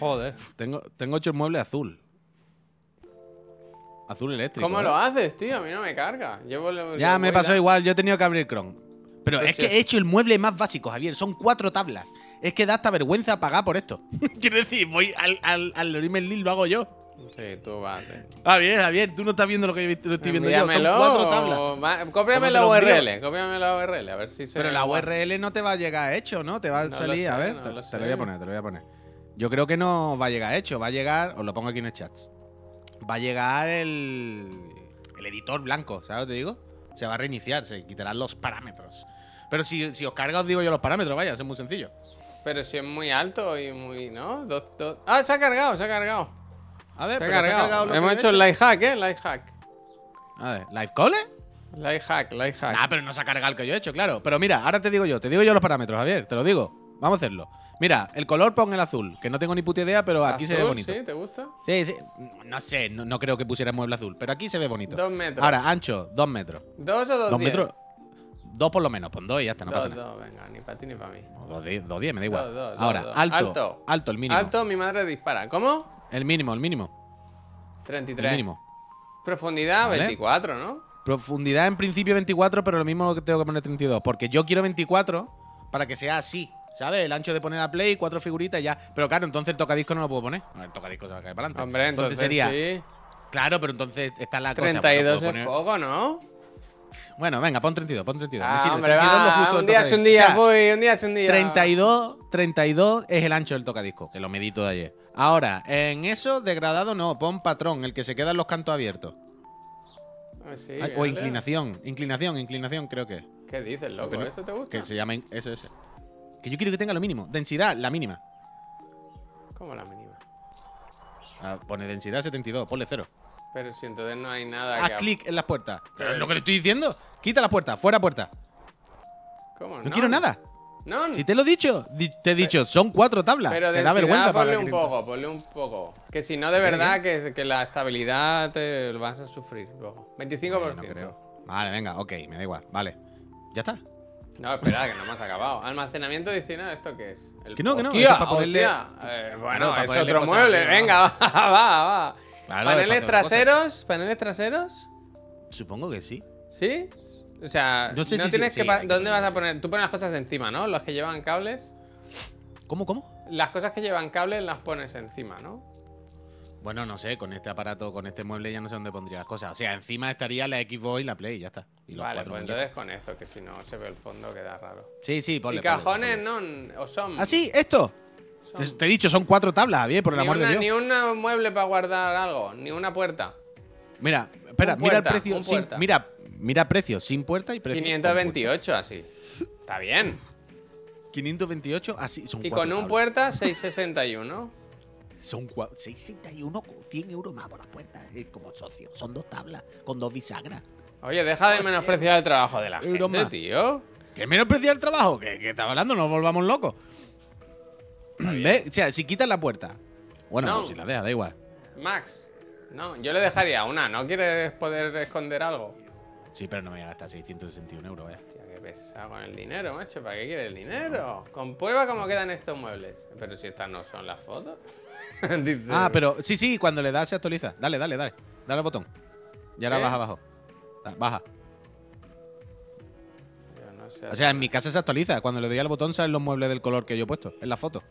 Joder. Tengo, tengo hecho el mueble azul. Azul eléctrico. ¿Cómo ¿eh? lo haces, tío? A mí no me carga. Ya me pasó igual, yo he tenido que abrir Chrome. Pero es que he hecho el mueble más básico, Javier. Son cuatro tablas. Es que da hasta vergüenza pagar por esto. Quiero decir, voy al, al, al link, lo hago yo. Sí, tú vas. eh. Javier, Javier, tú no estás viendo lo que yo estoy viendo yo. Son Envíamelo, cuatro tablas. Cópiame ¿Cómo te la? URL. Cópiame la URL, a ver si se. Pero la. URL no te va a llegar hecho, ¿no? Te va a No salir, a ver, no te, lo te sé. lo voy a poner, te lo voy a poner. Yo creo que no va a llegar hecho, va a llegar, os lo pongo aquí en el chat. Va a llegar el, el editor blanco, ¿sabes lo que te digo? Se va a reiniciar, se quitarán los parámetros. Pero si, si os carga, os digo yo los parámetros, vaya, es muy sencillo. Pero si es muy alto y muy. ¿No? Dos- dos- Ah, se ha cargado, se ha cargado. A ver, Se ha pero se ha cargado. cargado lo Hemos hecho el life hack, ¿eh? Life hack. A ver, ¿live cole? Life hack, life hack. Ah, pero no se ha cargado el que yo he hecho, claro. Pero mira, ahora te digo yo, te digo yo los parámetros, Javier, te lo digo. Vamos a hacerlo. Mira, el color pon el azul, que no tengo ni puta idea, pero aquí se ve bonito. ¿Sí? ¿Te gusta? Sí, sí. No sé, no, no creo que pusiera mueble azul, pero aquí se ve bonito. Dos metros. Ahora, ancho, dos metros. ¿Dos o dos, Dos diez? metros. Dos por lo menos, pon dos y ya está, no dos, pasa nada. dos, venga, ni para ti ni para mí. O Dos, diez, dos diez, me da igual. Dos, Ahora, alto, Alto. alto. el mínimo. Alto, mi madre dispara. ¿Cómo? El mínimo, el mínimo. 33. El mínimo. Profundidad, Vale. 24, ¿no? Profundidad en principio 24, pero lo mismo que tengo que poner 32. Porque yo quiero 24 para que sea así. ¿Sabes? El ancho de poner a play, cuatro figuritas y ya. Pero claro, entonces el tocadisco no lo puedo poner. El tocadisco se va a caer para adelante. Hombre, entonces, sería. sí. Claro, pero entonces está la cosa. pues, no 32 puedo es poner- poco, ¿no? Bueno, venga, pon 32, pon 32. Me Ah, sirve, hombre, 32 lo va. justo Un día es un día, O sea, voy, un día es un día. 32, 32 es el ancho del tocadisco, que lo medito de ayer. Ahora, en eso, degradado no, pon patrón, el que se queda en los cantos abiertos. Ah, sí, Ay, o inclinación, inclinación, inclinación creo que. ¿Qué dices, loco? Pero- ¿Esto te gusta? Que se llama eso, eso. Que yo quiero que tenga lo mínimo. Densidad, la mínima. ¿Cómo la mínima? Ah, pone densidad 72, ponle cero. Pero si entonces no hay nada Haz que... clic en las puertas. Pero es lo que te estoy diciendo. Quita las puertas, fuera puerta. ¿Cómo? No, quiero nada. No, Si te lo he dicho, di- te he dicho, son cuatro tablas. pero te da vergüenza ponle para un poco, ponle un poco. Que si no, de ¿Qué, verdad, que, que la estabilidad te lo vas a sufrir luego. 25%. No creo. Vale, venga, ok, me da igual. Vale. Ya está. No, espera, que no hemos acabado. Almacenamiento adicional, ¿esto qué es? El- Que no, que no, Hostia, eso es para ponerle- hostia. Eh, bueno, para es ponerle otro mueble. Venga, va, va, va. Claro, paneles traseros, paneles traseros. Supongo que sí. ¿Sí? O sea, No no, sé si- tienes sí, que... que ¿Dónde vas a poner? Tú pones las cosas encima, ¿no? Los que llevan cables. ¿Cómo, cómo? Las cosas que llevan cables las pones encima, ¿no? Bueno, no sé, con este aparato, con este mueble ya no sé dónde pondría las cosas. O sea, encima estaría la Xbox y la Play, ya está. Y los Vale, pues entonces con esto, que si no se ve el fondo queda raro. Sí, sí, ponle. y cajones, ponle. ¿no? ¿O son? ¿Ah, sí? ¿Esto? Son- Te, te he dicho, son cuatro tablas, Javier, por el ni, amor una, de Dios. ni un mueble para guardar algo, ni una puerta. Mira, espera, Un mira el precio. sin- mira, mira precio sin puerta y precio. con 528 así. Está bien. puerta. 528, así. Son Y con un tablas. puerta, 661. Son cua- 661 con 100 euros más por las puertas. como socio. Son dos tablas con dos bisagras. Oye, deja de menospreciar el trabajo de la gente, tío. ¿Qué menosprecia el trabajo? ¿Qué, qué estás hablando? No nos volvamos locos. ¿Ves? O sea, si quitas la puerta. Bueno, No. si la dejas, da igual. Max. No, yo le dejaría una. ¿No quieres poder esconder algo? Sí, pero no me voy a gastar 661 euros, vaya. Hostia, qué pesado con el dinero, macho. ¿Para qué quieres el dinero? Comprueba cómo quedan estos muebles. Pero si estas no son las fotos. Ah, pero sí, sí, cuando le das se actualiza. Dale, dale, dale. Dale al botón. Y ahora ¿Qué? baja abajo. Da- Baja. Yo no sé O sea, en mi casa se actualiza. Cuando le doy al botón salen los muebles del color que yo he puesto en la foto.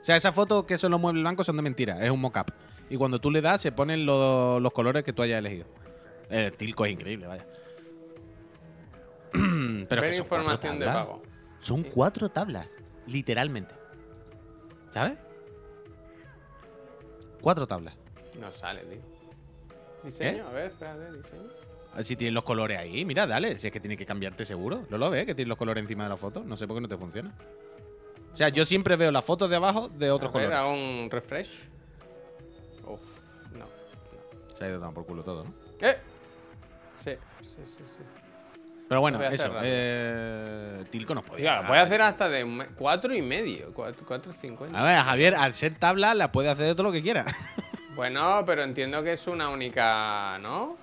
O sea, esas fotos que son los muebles blancos son de mentira. Es un mock-up. Y cuando tú le das se ponen los, los colores que tú hayas elegido. El tilco es increíble, vaya. Pero que son información de pago. Son Sí. cuatro tablas. Literalmente. ¿Sabes? Cuatro tablas. No sale, tío. Diseño, a ver, espérate, diseño. A ver Si tienes los colores ahí, mira, dale. Si es que tiene que cambiarte seguro. ¿No lo ves? Que tienes los colores encima de la foto. No sé por qué no te funciona. O sea, yo siempre veo las fotos de abajo de otros colores. hago un refresh. Uf, no. Se ha ido tomar por culo todo, ¿no? ¿Eh? Sí, sí, sí, sí. Pero bueno, eso. Eh, Tilco nos puede. Oiga, ganar. puede hacer hasta de un me- cuatro y medio, cuatro, cuatro cincuenta. A ver, Javier, al ser tabla, la puede hacer de todo lo que quiera. Bueno, pero entiendo que es una única, ¿no?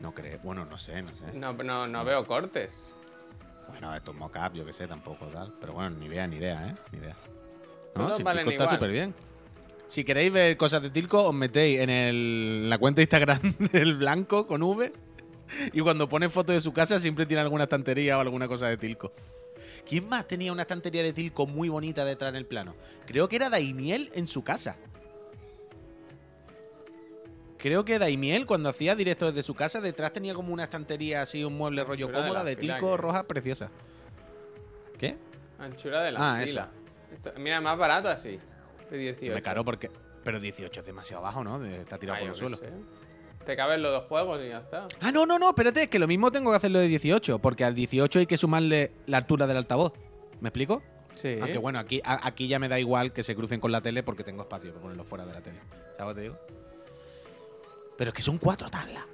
No creo. Bueno, no sé, no sé. No, no, no veo cortes. Bueno, esto es mocap, yo que sé, tampoco tal. Pero bueno, ni idea, ni idea, ¿eh? Ni idea. Todos No, si el valen Tilco está súper bien. Si queréis ver cosas de Tilco, os metéis en el- la cuenta de Instagram del Blanco con V. Y cuando pone fotos de su casa, siempre tiene alguna estantería o alguna cosa de Tilco. ¿Quién más tenía una estantería de Tilco muy bonita detrás en el plano? Creo que era Daimiel en su casa. Creo que Daimiel, cuando hacía directo desde su casa, detrás tenía como una estantería así, un mueble rollo de cómoda de fila, Tilco roja preciosa. ¿Qué? Anchura de la Ah, fila. Esto- mira, más barato así. De 18. Me caro porque. Pero 18 es demasiado bajo, ¿no? De- Está tirado Ah, por el suelo. sé. Te caben los dos juegos y ya está. Ah, no, no, no, espérate, es que lo mismo tengo que hacerlo de 18, porque al 18 hay que sumarle la altura del altavoz. ¿Me explico? Sí. Aunque bueno, aquí, a- aquí ya me da igual que se crucen con la tele porque tengo espacio para ponerlo fuera de la tele. ¿Sabes lo que te digo? Pero es que son cuatro tablas.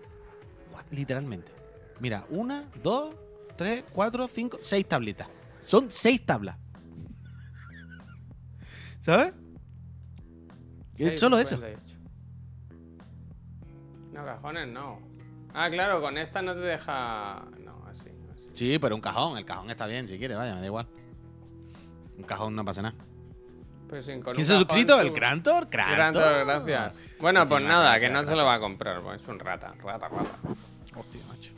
Literalmente. Mira, una, dos, tres, cuatro, cinco, seis tablitas. Son seis tablas. ¿Sabes? Es solo eso. 6,58. No, cajones no. Ah, claro, con esta no te deja. No, así. así. Sí, pero un cajón. El cajón está bien, si quieres, vaya, me da igual. Un cajón no pasa nada. Pero sin con ¿Quién se ha suscrito? sub- ¿El? ¿Crantor? Grantor, gracias. Bueno, pues nada, que no se Grantor. lo va a comprar, pues es un rata, rata, rata. Hostia, macho.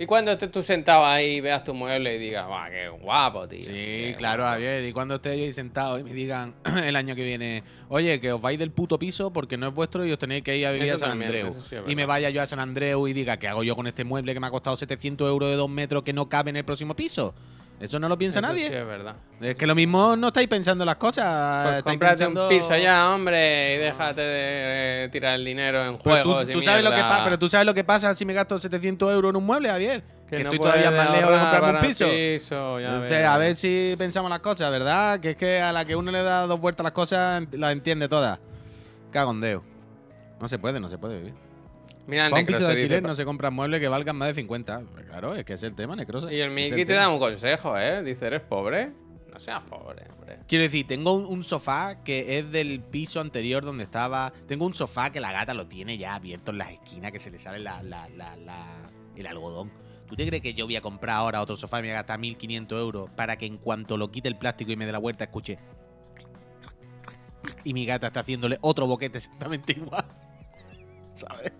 Y cuando estés tú sentado ahí y veas tu mueble y digas, ¡guau, qué guapo, tío! Sí, qué claro, guapo". Javier. Y cuando esté yo ahí sentado y me digan el año que viene, oye, que os vais del puto piso porque no es vuestro y os tenéis que ir a vivir Eso a San también, Andreu. sí y me vaya yo a San Andreu y diga, ¿qué hago yo con este mueble que me ha costado 700 euros de dos metros que no cabe en el próximo piso? Eso no lo piensa Eso nadie. Sí, es verdad. Es que lo mismo no estáis pensando las cosas. Pues estáis pensando- un piso ya, hombre, y déjate de eh, tirar el dinero en Pero juegos tú, y tú sabes lo que pero tú sabes lo que pasa si me gasto 700 euros en un mueble, Javier. Que, no estoy todavía más lejos de comprarme un piso. piso, ya Entonces, ves. a ver si pensamos las cosas, ¿verdad? Que es que a la que uno le da dos vueltas las cosas, las entiende todas. Cagondeo. No se puede, no se puede vivir. Mira, el Para un piso de alquiler no se compran muebles que valgan más de 50. Claro, es que es el tema, Necrosa. Y el Miki te da un consejo, ¿eh? Dice, ¿eres pobre? No seas pobre, hombre. Quiero decir, tengo un, un sofá que es del piso anterior donde estaba. Tengo un sofá que la gata lo tiene ya abierto en las esquinas, que se le sale la, la- la- la- el algodón. ¿Tú te crees que yo voy a comprar ahora otro sofá y me voy a gastar 1.500 euros para que en cuanto lo quite el plástico y me dé la vuelta escuche? Y mi gata está haciéndole otro boquete exactamente igual. ¿Sabes?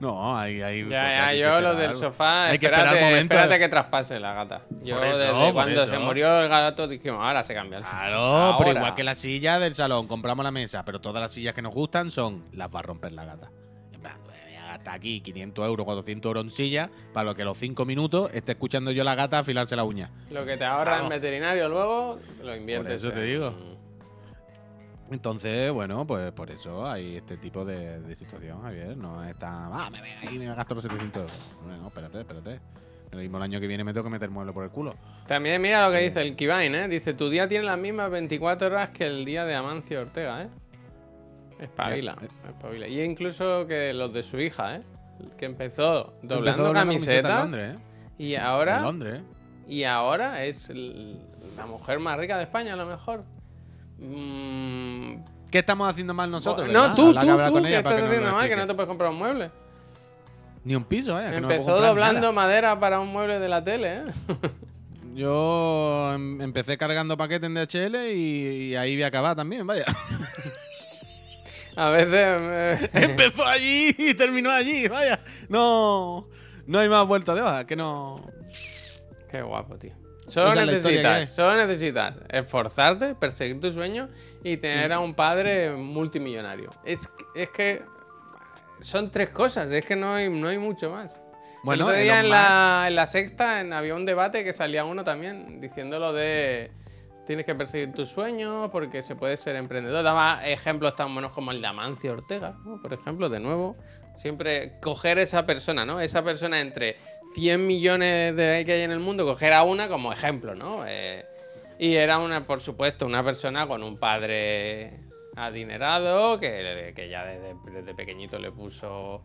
No, hay. hay Ya, ya, hay yo lo esperar. del sofá, Hay que esperar espérate, momento espérate que traspase la gata. Yo eso, desde cuando se murió el gato dijimos, ahora se cambia el sofá. Claro, pero igual que la silla del salón, compramos la mesa, pero todas las sillas que nos gustan son las va a romper la gata. En plan, voy a gastar aquí 500 euros, 400 euros en silla, para lo que a los 5 minutos esté escuchando yo la gata afilarse la uña. Lo que te ahorra en veterinario luego, lo inviertes. eso te digo. Entonces, bueno, pues por eso hay este tipo de, de situación, Javier. No es tan, ah, me voy a ir y me gasto los 700 euros. No, espérate, espérate. Lo mismo el año que viene me tengo que meter mueble por el culo. También mira lo que dice el Kivain, ¿eh? Dice, tu día tiene las mismas 24 horas que el día de Amancio Ortega, ¿eh? Espabila, Sí. espabila. Y incluso que los de su hija, ¿eh? Que empezó Empezó doblando doblando camisetas en camisetas Londres, ¿eh? y En ahora Londres, ¿eh? y ahora es el- la mujer más rica de España a lo mejor. Mm, ¿Qué estamos haciendo mal nosotros? no, verdad? tú, tú, que tú, estás que haciendo mal, que no te puedes comprar un mueble. Ni un piso, que puedo Empezó doblando nada. madera para un mueble de la tele, ¿eh? Yo em- empecé cargando paquetes en DHL y, y ahí voy a acabar también, vaya. A veces... me- Empezó allí y terminó allí, vaya. No, no hay más vuelta de hoja, que no. Qué guapo, tío. Solo necesitas, solo necesitas esforzarte, perseguir tu sueño y tener a un padre multimillonario. Es, que- es que son tres cosas, es que no hay, no hay mucho más. Bueno, el otro día en la, en la sexta en- había un debate que salía uno también diciendo lo de tienes que perseguir tus sueños porque se puede ser emprendedor. Daba ejemplos tan buenos como el de Amancio Ortega, ¿no? por ejemplo, de nuevo. Siempre coger esa persona, ¿no? Esa persona entre 100 millones de que hay en el mundo, coger a una como ejemplo, ¿no? Eh, y era una, por supuesto, una persona con un padre adinerado que, que ya desde, desde pequeñito le puso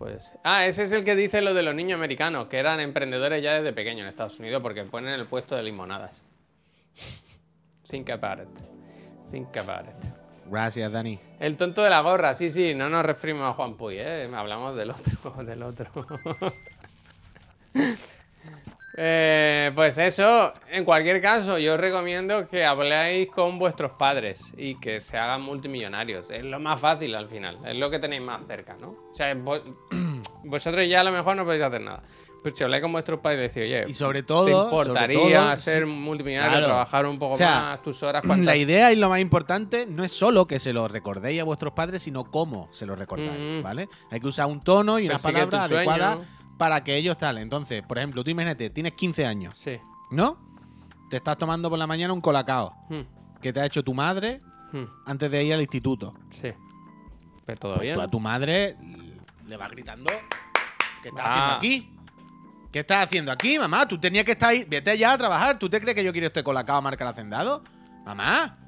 pues. Ah, ese es el que dice lo de los niños americanos, que eran emprendedores ya desde pequeños en Estados Unidos porque ponen el puesto de limonadas. Think about it. Think about it. Gracias, Dani. El tonto de la gorra, sí, sí, no nos referimos a Juan Puy, ¿eh? hablamos del otro, del otro. Eh, pues eso, en cualquier caso, yo os recomiendo que habléis con vuestros padres y que se hagan multimillonarios. Es lo más fácil al final, es lo que tenéis más cerca, ¿no? O sea, vos- vosotros ya a lo mejor no podéis hacer nada. Pero si habláis con vuestros padres y decís, oye, Y sobre todo. ¿te sobre importaría todo, ser sí, multimillonario, claro. trabajar un poco O sea, más tus horas? La cuantas- idea y lo más importante no es solo que se lo recordéis a vuestros padres, sino cómo se lo recordáis, Mm. ¿vale? Hay que usar un tono y una Persigue palabra adecuada. Para que ellos tal. Entonces, por ejemplo, tú imagínate, tienes 15 años, Sí. ¿no? Te estás tomando por la mañana un colacao Hmm, que te ha hecho tu madre hmm, antes de ir al instituto. sí. Pero todo Pues bien. tú a tu madre le vas gritando, ¿qué estás Ah. haciendo aquí? ¿Qué estás haciendo aquí, mamá? Tú tenías que estar ahí, vete ya a trabajar. ¿Tú te crees que yo quiero este colacao marca el hacendado? Mamá.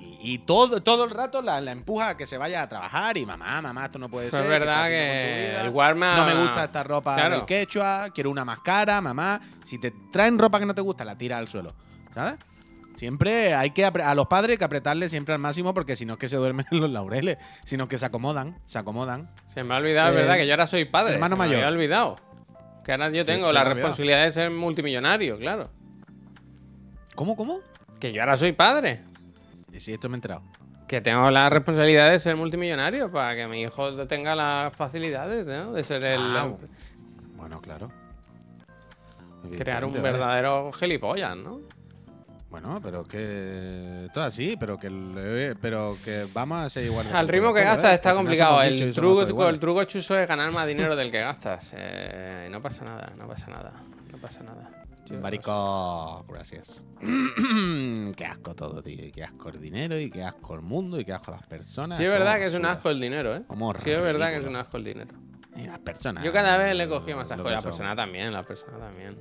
Y, y todo, todo el rato la, la empuja a que se vaya a trabajar y mamá, mamá, esto no puede Eso ser. es ¿qué verdad que el Walmart. No me gusta esta ropa Claro. del quechua, quiero una más cara, mamá. Si te traen ropa que no te gusta, la tira al suelo, ¿sabes? Siempre hay que a los padres hay que apretarle siempre al máximo porque si no es que se duermen en los laureles, sino que se acomodan, se acomodan. Se me ha olvidado, es Eh, verdad, que yo ahora soy padre. hermano se me mayor. había olvidado. Que ahora yo Sí, tengo se la me responsabilidad de ser multimillonario, claro. ¿Cómo, cómo? Que yo ahora soy padre. Sí, esto me he enterado. Que tengo la responsabilidad de ser multimillonario para que mi hijo tenga las facilidades, ¿no? De ser el. Ah, Bueno, claro. crear un verdadero gilipollas, ¿no? Bueno, pero que. Todo así, pero que. le- Pero que vamos a ser igual. de Al ritmo que gastas ¿eh? está complicado. El y truco, iguales. el truco chuso es ganar más dinero del que gastas. Eh, no pasa nada, no pasa nada. No pasa nada. Marico, gracias. qué asco todo, tío. Y qué asco el dinero, y qué asco el mundo, y qué asco las personas. Sí, es verdad que es un asco el dinero, ¿eh? Somos Sí, es verdad que es un asco el dinero. Y las personas. Yo cada vez le he cogido más asco. la son. persona también, la persona también.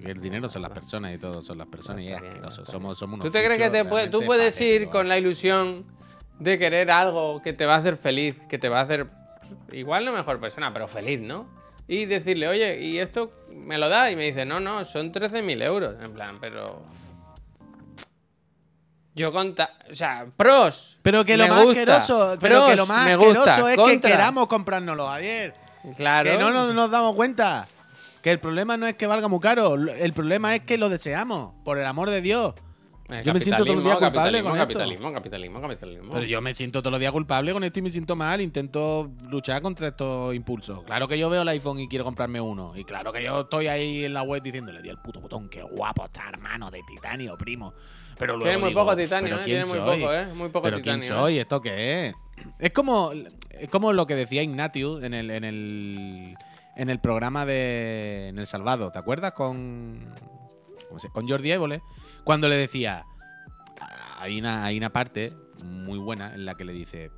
Y El dinero son las personas y todo son las personas y bien, Somos, somos unos ¿Tú te crees que te puede- tú puedes ir con la ilusión de querer algo que te va a hacer feliz, que te va a hacer igual no mejor persona, pero feliz, ¿no? Y decirle, oye, ¿y esto me lo da? Y me dice, no, no, son 13.000 euros. En plan, pero... Yo conta... O sea, pros. Pero que lo me más gusta. asqueroso, pero que lo más me gusta. es que queramos comprárnoslo, Javier. Claro. Que no nos, nos damos cuenta. Que el problema no es que valga muy caro, el problema es que lo deseamos, por el amor de Dios. Eh, yo me siento todos los días capitalismo, culpable con esto. capitalismo, capitalismo, capitalismo, Pero yo me siento todos los días culpable con esto y me siento mal, intento luchar contra estos impulsos. Claro que yo veo el iPhone y quiero comprarme uno. Y claro que yo estoy ahí en la web diciéndole, di el puto botón, qué guapo está, hermano, de titanio, primo. Pero luego Tiene muy digo, poco titanio, ¿pero ¿eh? Tiene muy soy? poco, ¿eh? Muy poco ¿Pero titanio. quién ¿eh? soy? ¿Esto qué es? Es como, es como lo que decía Ignatius en el, en el, en el programa de En El Salvado. ¿Te acuerdas? Con, ¿cómo se- con Jordi Évole. Cuando le decía, hay una, hay una parte muy buena en la que le dice,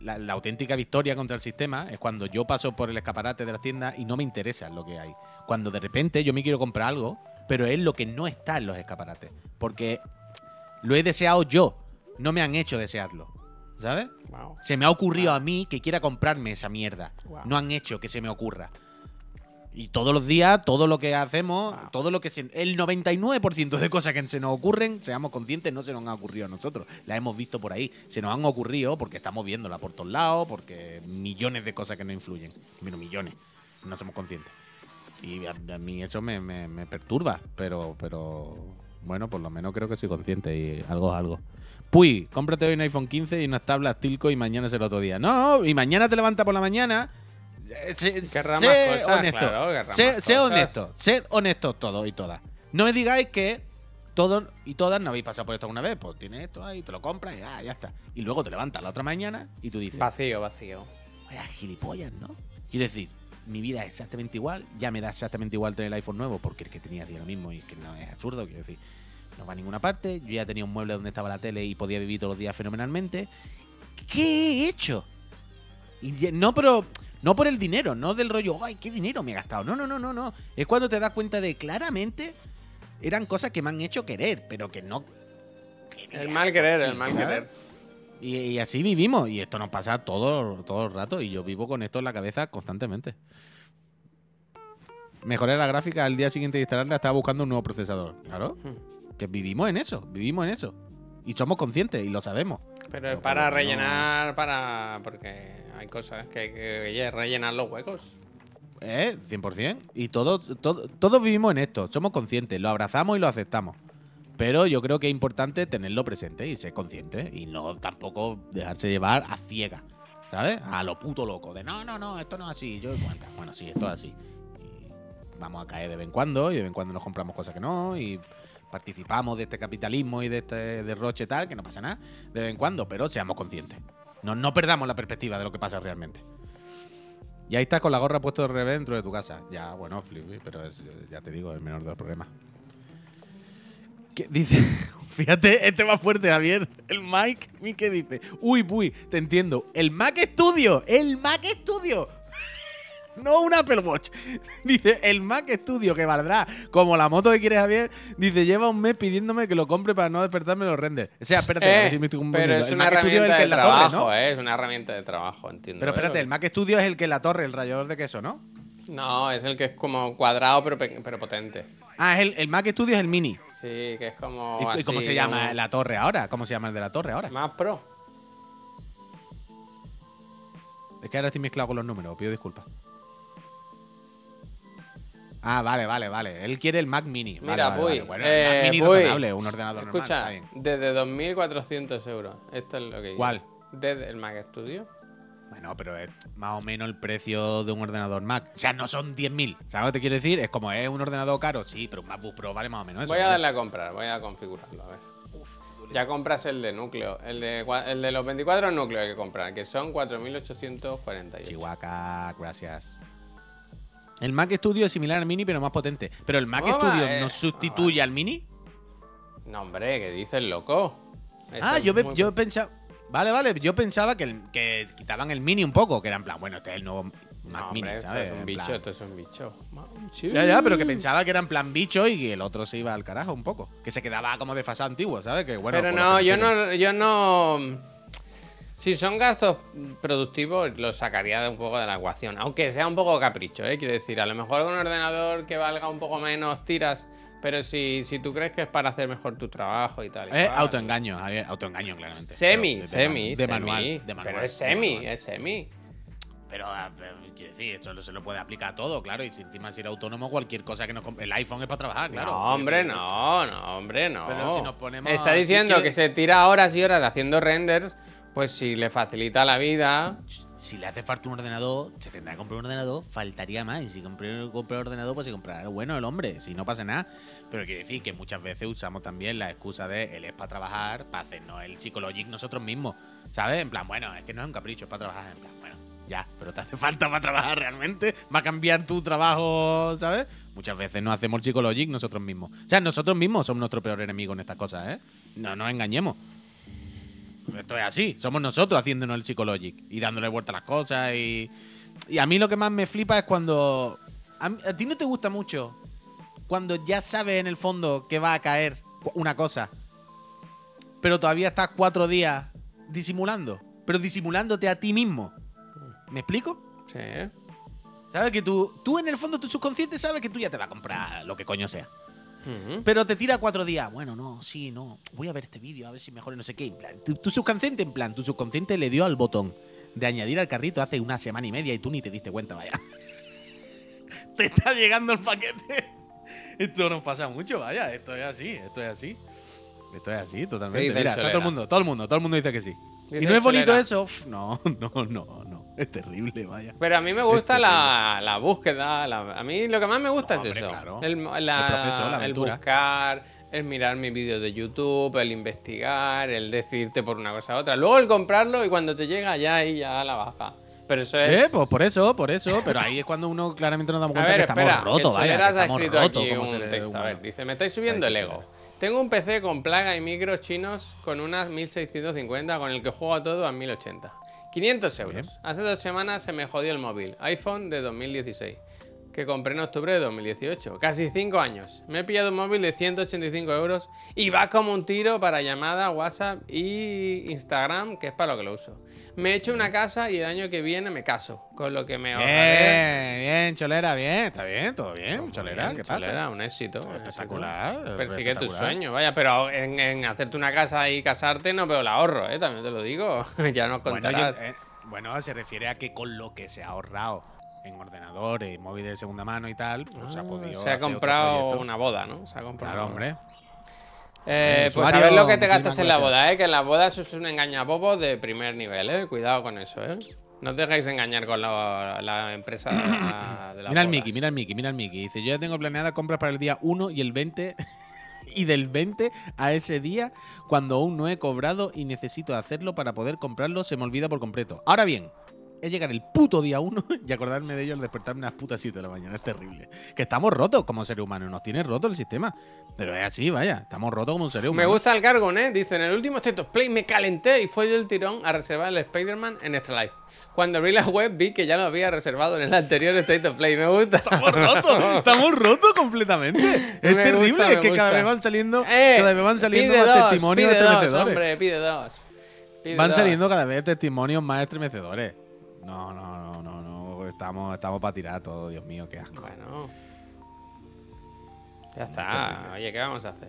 la, la auténtica victoria contra el sistema es cuando yo paso por el escaparate de las tiendas y no me interesa lo que hay. Cuando de repente yo me quiero comprar algo, pero es lo que no está en los escaparates. Porque lo he deseado yo, no me han hecho desearlo. ¿Sabes? Wow. Se me ha ocurrido a mí que quiera comprarme esa mierda. Wow. No han hecho que se me ocurra. Y todos los días, todo lo que hacemos, todo lo que se, el 99% de cosas que se nos ocurren, seamos conscientes, no se nos han ocurrido a nosotros. Las hemos visto por ahí. Se nos han ocurrido porque estamos viéndola por todos lados, porque millones de cosas que nos influyen. Menos millones. No somos conscientes. Y a, a mí eso me, me- me perturba, pero, pero bueno, por lo menos creo que soy consciente y algo es algo. Puy, cómprate hoy un iPhone 15 y unas tablas Tilco y mañana será otro día. No, y mañana te levanta por la mañana. Eh, sé- sé cosas, honesto. claro, sé sé honesto. Sed honestos todos y todas. No me digáis que todos y todas no habéis pasado por esto alguna vez. Pues tienes esto ahí, te lo compras y ah, ya está. Y luego te levantas la otra mañana y tú dices, Vacío, vacío. Vaya gilipollas, ¿no? Quiero decir, mi vida es exactamente igual, ya me da exactamente igual tener el iPhone nuevo porque el que tenía hacía lo mismo y es que no es absurdo, quiero decir, no va a ninguna parte, yo ya tenía un mueble donde estaba la tele y podía vivir todos los días fenomenalmente. ¿Qué he hecho? Y no, pero no por el dinero, no del rollo, ay, qué dinero me he gastado. No, no, no, no, no. Es cuando te das cuenta de claramente eran cosas que me han hecho querer, pero que no. El mal querer, el mal ¿sabes? querer. Y, y así vivimos. Y esto nos pasa todo, todo el rato. Y yo vivo con esto en la cabeza constantemente. Mejoré la gráfica al día siguiente de instalarla. Estaba buscando un nuevo procesador. Claro. Hmm. Que vivimos en eso. Vivimos en eso. Y somos conscientes y lo sabemos. Pero Pero es para rellenar, para. Porque hay cosas que hay que rellenar los huecos. ¿Eh? 100%. Y todos, todo- todos vivimos en esto, somos conscientes, lo abrazamos y lo aceptamos. Pero yo creo que es importante tenerlo presente y ser consciente y no tampoco dejarse llevar a ciega, ¿sabes? A lo puto loco, de no, no, no, esto no es así. Yo, bueno, bueno, sí, esto es así. Y vamos a caer de vez en cuando y de vez en cuando nos compramos cosas que no y participamos de este capitalismo y de este derroche tal, que no pasa nada, de vez en cuando, pero seamos conscientes. No, no perdamos la perspectiva de lo que pasa realmente. Y ahí estás con la gorra puesto de revés dentro de tu casa. Ya, bueno, Flippy, pero es, ya te digo, el menor de los problemas. ¿Qué dice? Fíjate, este va fuerte, Javier. El Mike, ¿qué dice? Uy, uy, te entiendo. El Mac Studio, el Mac Studio. No un Apple Watch. Dice, el Mac Studio que valdrá como la moto que quiere Javier. Dice, lleva un mes pidiéndome que lo compre para no despertarme los renders. O sea, espérate, a ver Eh, si me estoy pero es El una Mac Studio es el herramienta que de la torre, trabajo, ¿no? eh, es una herramienta de trabajo, entiendo. Pero ¿eh? espérate, el Mac Studio es el que la torre, el rallador de queso, ¿no? No, es el que es como cuadrado pero, pe- pero potente. Ah, es el, el Mac Studio es el mini. Sí, que es como. ¿Y, cómo se llama como- la torre ahora? ¿Cómo se llama el de la torre ahora? Más pro. Es que ahora estoy mezclado con los números, pido disculpas. Ah, vale, vale, vale. Él quiere el Mac Mini. Mira, vale, Puy. vale. Bueno, el eh, Mac Mini razonable, un ordenador Escucha, normal. bien. desde 2.400 euros. Esto es lo que. ¿Cuál? Desde el Mac Studio. Bueno, pero es más o menos el precio de un ordenador Mac. O sea, no son 10.000. ¿Sabes lo que te quiero decir? Es como es un ordenador caro, sí, pero un MacBook Pro vale más o menos eso. voy a ¿vale? darle a comprar, voy a configurarlo, a ver. Ya compras el de núcleo. El de, el de los 24 núcleos hay que comprar, que son 4.848. Chihuahua, gracias. El Mac Studio es similar al Mini, pero más potente. Pero el Mac. Studio Eh, no sustituye al Mini. No, hombre, ¿qué dices, loco? Esto Ah, yo, pe- muy- yo pensaba. Vale, vale, yo pensaba que, el- que quitaban el mini un poco, que era en plan, bueno, este es el nuevo Mac No, Mini, hombre, esto ¿sabes? es un bicho, plan- esto es un bicho. Ya, ya, pero que pensaba que era en plan bicho y el otro se iba al carajo un poco. Que se quedaba como desfasado antiguo, ¿sabes? Que bueno. pero no, yo no, yo no. Si son gastos productivos, los sacaría de un poco de la ecuación. Aunque sea un poco capricho, ¿eh? Quiero decir, a lo mejor un ordenador que valga un poco menos tiras. Pero si, si tú crees que es para hacer mejor tu trabajo y tal. Es autoengaño, Javier, autoengaño, claramente. Semi, de- semi, de, semi. manual, de manual. Pero es semi, manual. es semi. Pero, ah, pero, quiero decir, esto se lo puede aplicar a todo, claro. Y si encima si era autónomo, cualquier cosa que nos compre. El iPhone es para trabajar, claro. no, hombre, no, no, hombre, no. Pero si nos ponemos Está diciendo que se tira horas y horas haciendo renders, pues si le facilita la vida. Si le hace falta un ordenador, se tendrá que comprar un ordenador, faltaría más. Y si compré, compré un ordenador, pues se comprará bueno el hombre, si no pasa nada. Pero quiere decir que muchas veces usamos también la excusa de él es para trabajar, para hacernos el psicologic nosotros mismos. ¿Sabes? En plan, bueno, es que no es un capricho, es para trabajar. En plan, bueno, ya, pero te hace falta para trabajar realmente. Va a cambiar tu trabajo, ¿sabes? Muchas veces no hacemos el psicologic nosotros mismos. O sea, nosotros mismos somos nuestro peor enemigo en estas cosas, ¿eh? No nos engañemos. Esto es así, somos nosotros haciéndonos el psicologic y dándole vuelta a las cosas y... Y a mí lo que más me flipa es cuando... A, mí- a ti no te gusta mucho cuando ya sabes en el fondo que va a caer una cosa, pero todavía estás cuatro días disimulando, pero disimulándote a ti mismo. ¿Me explico? Sí. ¿Sabes? Que tú, tú en el fondo, tu subconsciente sabes que tú ya te vas a comprar lo que coño sea. Pero te tira cuatro días. Bueno, no, sí, no. Voy a ver este vídeo, a ver si mejor no sé qué. En plan, tu, tu subconsciente, en plan, tu subconsciente le dio al botón de añadir al carrito hace una semana y media y tú ni te diste cuenta, vaya. te está llegando el paquete. Esto nos pasa mucho, vaya. Esto es así, esto es así. Esto es así, totalmente. Mira, está todo el mundo, todo el mundo, todo el mundo dice que sí. Dice y no es bonito Cholera. eso. No, no, no, no. Es terrible, vaya. Pero a mí me gusta Este la, la búsqueda. la- a mí lo que más me gusta No, es hombre, eso. claro. El, la- El proceso, la el buscar, el mirar mis vídeos de YouTube, el investigar, el decidirte por una cosa a otra. Luego el comprarlo y cuando te llega ya ahí ya la baja. Pero eso es. Eh, pues por eso, por eso. Pero ahí es cuando uno claramente nos damos A cuenta ver, que estamos espera, rotos, que vaya. que estamos rotos aquí un texto. A ver, dice, me estáis subiendo el ego. Tengo un PC con plaga y micros chinos con unas 1650 con el que juego todo a 1080. 500 euros. Hace dos semanas se me jodió el móvil. iPhone de 2016. Que compré en octubre de 2018. Casi 5 años. Me he pillado un móvil de 185 euros y va como un tiro para llamada, WhatsApp y Instagram, que es para lo que lo uso. Me he hecho una casa y el año que viene me caso. Con lo que me ahorraré. Bien, bien, Cholera, bien, está bien, todo bien, Cholera, bien, ¿qué pasa? Cholera, un éxito. un éxito. Espectacular. Persigue tu espectacular. sueño, vaya, pero en, en hacerte una casa y casarte no veo el ahorro, ¿eh? También te lo digo. ya nos Bueno, yo- contarás. eh, bueno, se refiere a que con lo que se ha ahorrado en ordenadores y móviles de segunda mano y tal, pues se ha Ah, podido. se ha comprado una boda, ¿no? Se ha comprado. Claro, hombre. Eh, El pues a usuario, ver lo que te gastas en la boda, ¿eh? Que en la boda eso es un engañabobo de primer nivel, ¿eh? Cuidado con eso, ¿eh? No os dejéis engañar con la, la empresa de la, de las Mira el bodas. Mickey, mira el Mickey, mira el Mickey. Dice, yo ya tengo planeada compras para el día 1 y el 20. y del 20 a ese día, cuando aún no he cobrado y necesito hacerlo para poder comprarlo, se me olvida por completo. Ahora bien, es llegar el puto día 1 y acordarme de ello al despertarme a las putas 7 de la mañana. Es terrible. Que estamos rotos como seres humanos, nos tiene roto el sistema. Pero es así, vaya, estamos rotos como seres Me humanos. gusta el Cargon, ¿eh? Dice, en el último State of Play me calenté y fue del tirón a reservar el Spider-Man en Extra Life. Cuando abrí la web vi que ya lo había reservado en el anterior State of Play. Me gusta. Estamos rotos, estamos rotos completamente. Es Me terrible, gusta, me es que cada vez van saliendo, Eh, cada vez van saliendo más dos, testimonios pide dos, estremecedores. hombre, pide dos. Pide Van dos. saliendo cada vez testimonios más estremecedores. No, no, no, no, no. Estamos, estamos para tirar todo, Dios mío, qué asco. Bueno. Ya está. Oye, ¿qué vamos a hacer?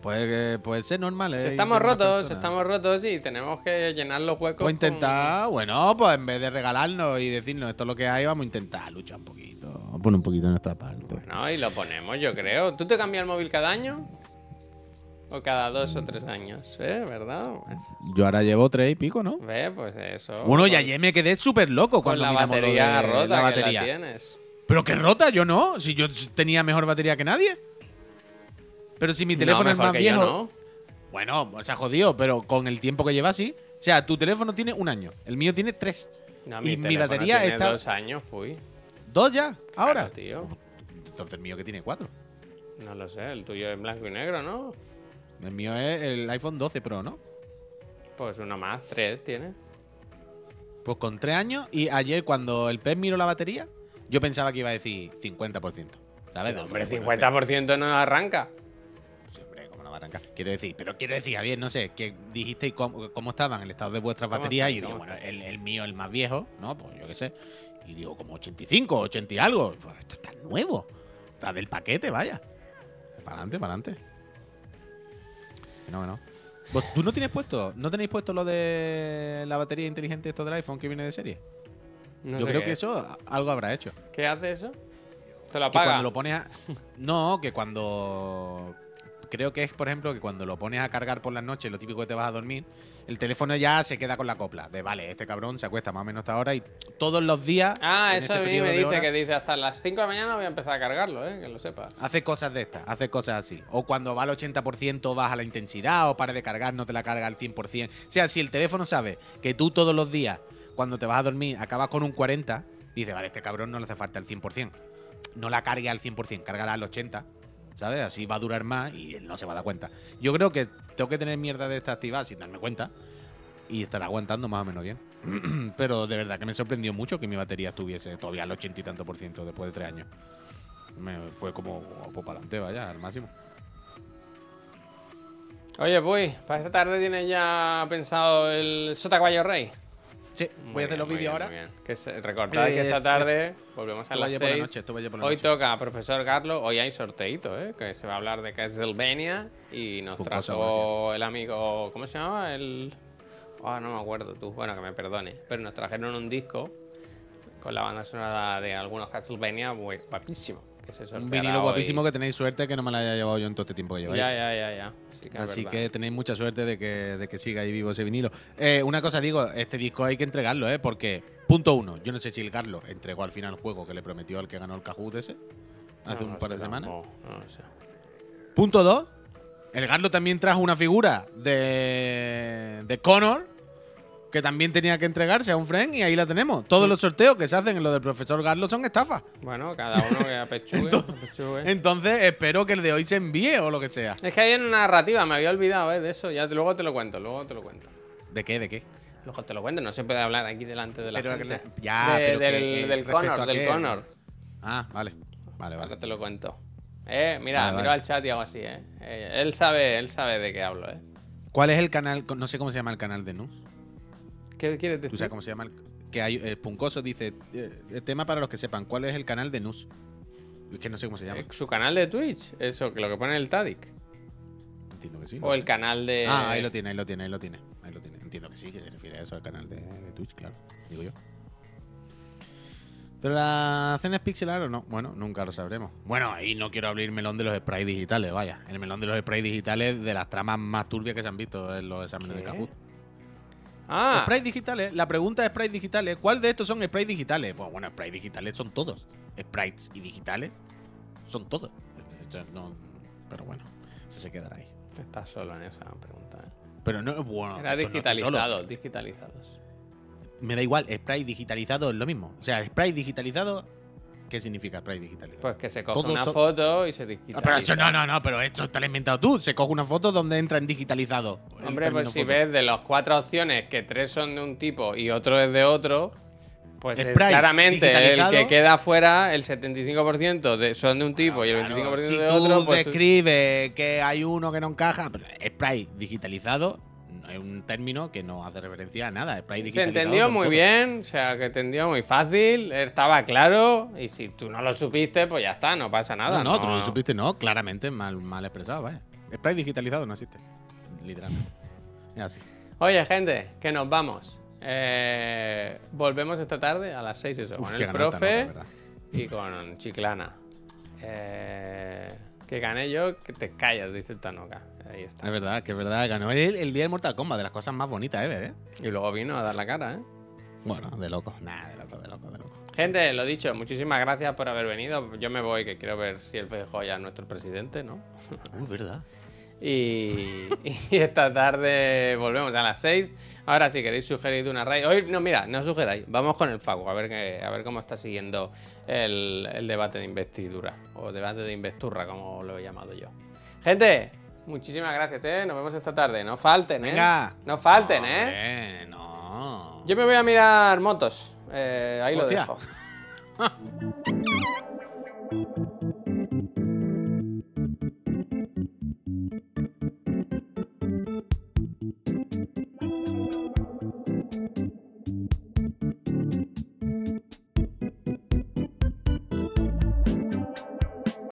Puede, puede ser normal, ¿eh? Estamos rotos, o rotos y tenemos que llenar los huecos. O intentar, bueno, pues en vez de regalarnos y decirnos esto es lo que hay, vamos a intentar luchar un poquito. Vamos a poner un poquito de nuestra parte. con- No, y lo ponemos, yo creo. ¿Tú te cambias el móvil cada año? ¿O cada dos o tres años? ¿Eh? ¿Verdad? Pues, Yo ahora llevo tres y pico, ¿no? Ve, pues eso. Bueno, y ayer me quedé súper loco Con cuando la miramos lo batería de rota la que batería. la tienes. Pero que rota, yo no. Si yo tenía mejor batería que nadie. Pero si mi teléfono no, es mejor más que yo, viejo. ¿no? Bueno, se ha jodido, pero con el tiempo que lleva así. O sea, tu teléfono tiene un año, el mío tiene tres. No, Y mi teléfono batería tiene está- dos años, uy. ¿Dos ya? ¿Ahora? Claro, tío. Entonces el mío que tiene cuatro. No lo sé, el tuyo es blanco y negro, ¿no? El mío es el iPhone 12 Pro, ¿no? Pues uno más, tres tiene. Pues con tres años y ayer cuando el pez miró la batería, yo pensaba que iba a decir 50%. ¿Sabes? Sí, hombre, lo que- 50% no arranca. Sí, hombre, ¿cómo no va a arrancar? Quiero decir, pero quiero decir, Javier, no sé, que dijisteis cómo, cómo estaban el estado de vuestras ¿Cómo baterías y digo, ¿Cómo bueno, el, el mío, el más viejo, ¿no? Pues yo qué sé. Y digo, como 85, 80 y algo. Pues esto está nuevo. Está del paquete, vaya. Para adelante, para adelante. No, que no. ¿Vos- ¿Tú no tienes puesto, no tenéis puesto lo de la batería inteligente esto del iPhone que viene de serie? No yo creo que es. eso algo habrá hecho. ¿Qué hace eso? ¿Te lo Que apaga? cuando lo pones a... No, que cuando... Creo que es, por ejemplo, que cuando lo pones a cargar por las noches, lo típico que te vas a dormir, el teléfono ya se queda con la copla. De, vale, este cabrón se acuesta más o menos hasta ahora y todos los días... Ah, eso este a mí periodo me dice que dice hasta las 5 de la mañana voy a empezar a cargarlo, ¿eh? Que lo sepas. Hace cosas de estas, hace cosas así. O cuando va al 80% baja la intensidad, o para de cargar, no te la carga al 100%. O sea, si el teléfono sabe que tú todos los días, cuando te vas a dormir, acabas con un 40, dice, vale, este cabrón no le hace falta el 100%. No la cargue al 100%, cárgala al 80%, ¿sabes? Así va a durar más y él no se va a dar cuenta. Yo creo que tengo que tener mierda de esta activada sin darme cuenta y estará aguantando más o menos bien. Pero de verdad que me sorprendió mucho que mi batería estuviese todavía al 80 y tanto por ciento después de tres años. Me fue como pues, para adelante, vaya, al máximo. Oye, pues, para esta tarde tienes ya pensado el Sota Caballo Rey. Sí, Muy voy a hacer bien, los vídeos ahora. Que recordad que Eh, esta eh, tarde volvemos a las vaya por la 6. noche, la Hoy noche. toca profesor Carlos. Hoy hay sorteito, ¿eh? Que se va a hablar de Castlevania. Y nos trajo el amigo. ¿Cómo se llama? El. Ah, no me acuerdo tú. Bueno, que me perdone. Pero nos trajeron un disco con la banda sonora de algunos Castlevania guapísimo. Que se Un vinilo hoy. guapísimo que tenéis suerte que no me lo haya llevado yo en todo este tiempo que lleváis. Ya, ya, ya, ya. Sí que es Así que tenéis mucha suerte de que, de que siga ahí vivo ese vinilo. Eh, una cosa digo, este disco hay que entregarlo, ¿eh? Porque, punto uno, yo no sé si el Carlos entregó al final el juego que le prometió al que ganó el Kahoot ese hace No, un no par de semanas. No sé. Punto dos, el Carlos también trajo una figura de, de Connor que también tenía que entregarse a un friend y ahí la tenemos. Todos los sorteos que se hacen en lo del profesor Carlos son estafas. Bueno, cada uno que apechugue. Entonces- apechugue. Entonces espero que el de hoy se envíe o lo que sea. Es que hay una narrativa, me había olvidado ¿eh? de eso. Ya te- luego te lo cuento, luego te lo cuento. ¿De qué? ¿De qué? Luego te lo cuento, no se puede hablar aquí delante de la Pero gente. que- ya, De- pero que, del, eh, del Connor, del. Connor. Ah, vale. Vale, Ahora vale. te lo cuento. Eh, mira, Vale, miro vale. al chat y hago así, eh. Eh, Él sabe, él sabe de qué hablo, eh. ¿Cuál es el canal? No sé cómo se llama el canal de Nus. ¿Qué quieres ¿Tú decir? sabes cómo se llama? El, que hay, el Puncoso dice, eh, el tema para los que sepan, ¿cuál es el canal de Nus? Es que no sé cómo se llama. Eh, Su canal de Twitch, eso, que lo que pone en el Tadic. Entiendo que sí. O el canal de. Ah, ahí lo tiene, ahí lo tiene, ahí lo tiene. Ahí lo tiene. Entiendo que sí, que se refiere a eso, al canal de, de Twitch, claro. Digo yo. ¿Pero la cena es pixelar o no? Bueno, nunca lo sabremos. Bueno, ahí no quiero abrir el melón de los sprays digitales, vaya. El melón de los sprays digitales de las tramas más turbias que se han visto en los exámenes de ¿Qué? Kahoot. Ah, Sprays digitales, la pregunta de sprays digitales, ¿cuál de estos son sprays digitales? Pues bueno, sprays digitales son todos. Sprites y digitales son todos. No- pero bueno, eso se quedará ahí. estás solo en esa pregunta. ¿eh? Pero no, bueno. Era no digitalizados, digitalizados. Me da igual, spray digitalizado es lo mismo. O sea, spray digitalizado, ¿qué significa spray digitalizado? Pues que se coge una foto y se Ah, digitaliza. pero eso no, no, no, pero esto te lo has inventado tú. Se coge una foto donde entra en digitalizado. Hombre, pues si ves de las cuatro opciones que tres son de un tipo y otro es de otro, pues es claramente el que queda fuera, el 75% de, son de un tipo y el Claro, 25% si de otro. Pues tú- describes que hay uno que no encaja, pero spray digitalizado es un término que no hace referencia a nada. Se entendió muy bien, o sea, que entendió muy fácil, estaba claro, y si tú no lo supiste, pues ya está, no pasa nada. No, no, tú no lo supiste, no, claramente mal, mal expresado, vaya. Spray digitalizado no existe. Literalmente. Es así. Oye, gente, que nos vamos. Eh, volvemos esta tarde a las 6 eso, Uf, con el profe y con Chiclana. Eh, que gané yo, que te callas, dice Tanoka. Ahí está. Es verdad, que es verdad, ganó el, el día del Mortal Kombat, de las cosas más bonitas ever, ¿eh? Y luego vino a dar la cara, ¿eh? Bueno, de loco. Nada, de loco, de loco, de loco. Gente, lo dicho, muchísimas gracias por haber venido. Yo me voy, que quiero ver si el Feijóo ya es nuestro presidente, ¿no? Uh, verdad. Y, y esta tarde volvemos a las 6. Ahora, si queréis sugerir una raid. Hoy, no, mira, no sugeráis. Vamos con el Facu, a ver, que, a ver cómo está siguiendo el, el debate de investidura. O debate de investurra, como lo he llamado yo. Gente, muchísimas gracias, ¿eh? Nos vemos esta tarde. No falten, ¿eh? Venga. No falten, ¿eh? Hombre, no. Yo me voy a mirar motos. Eh, ahí Hostia. lo dejo.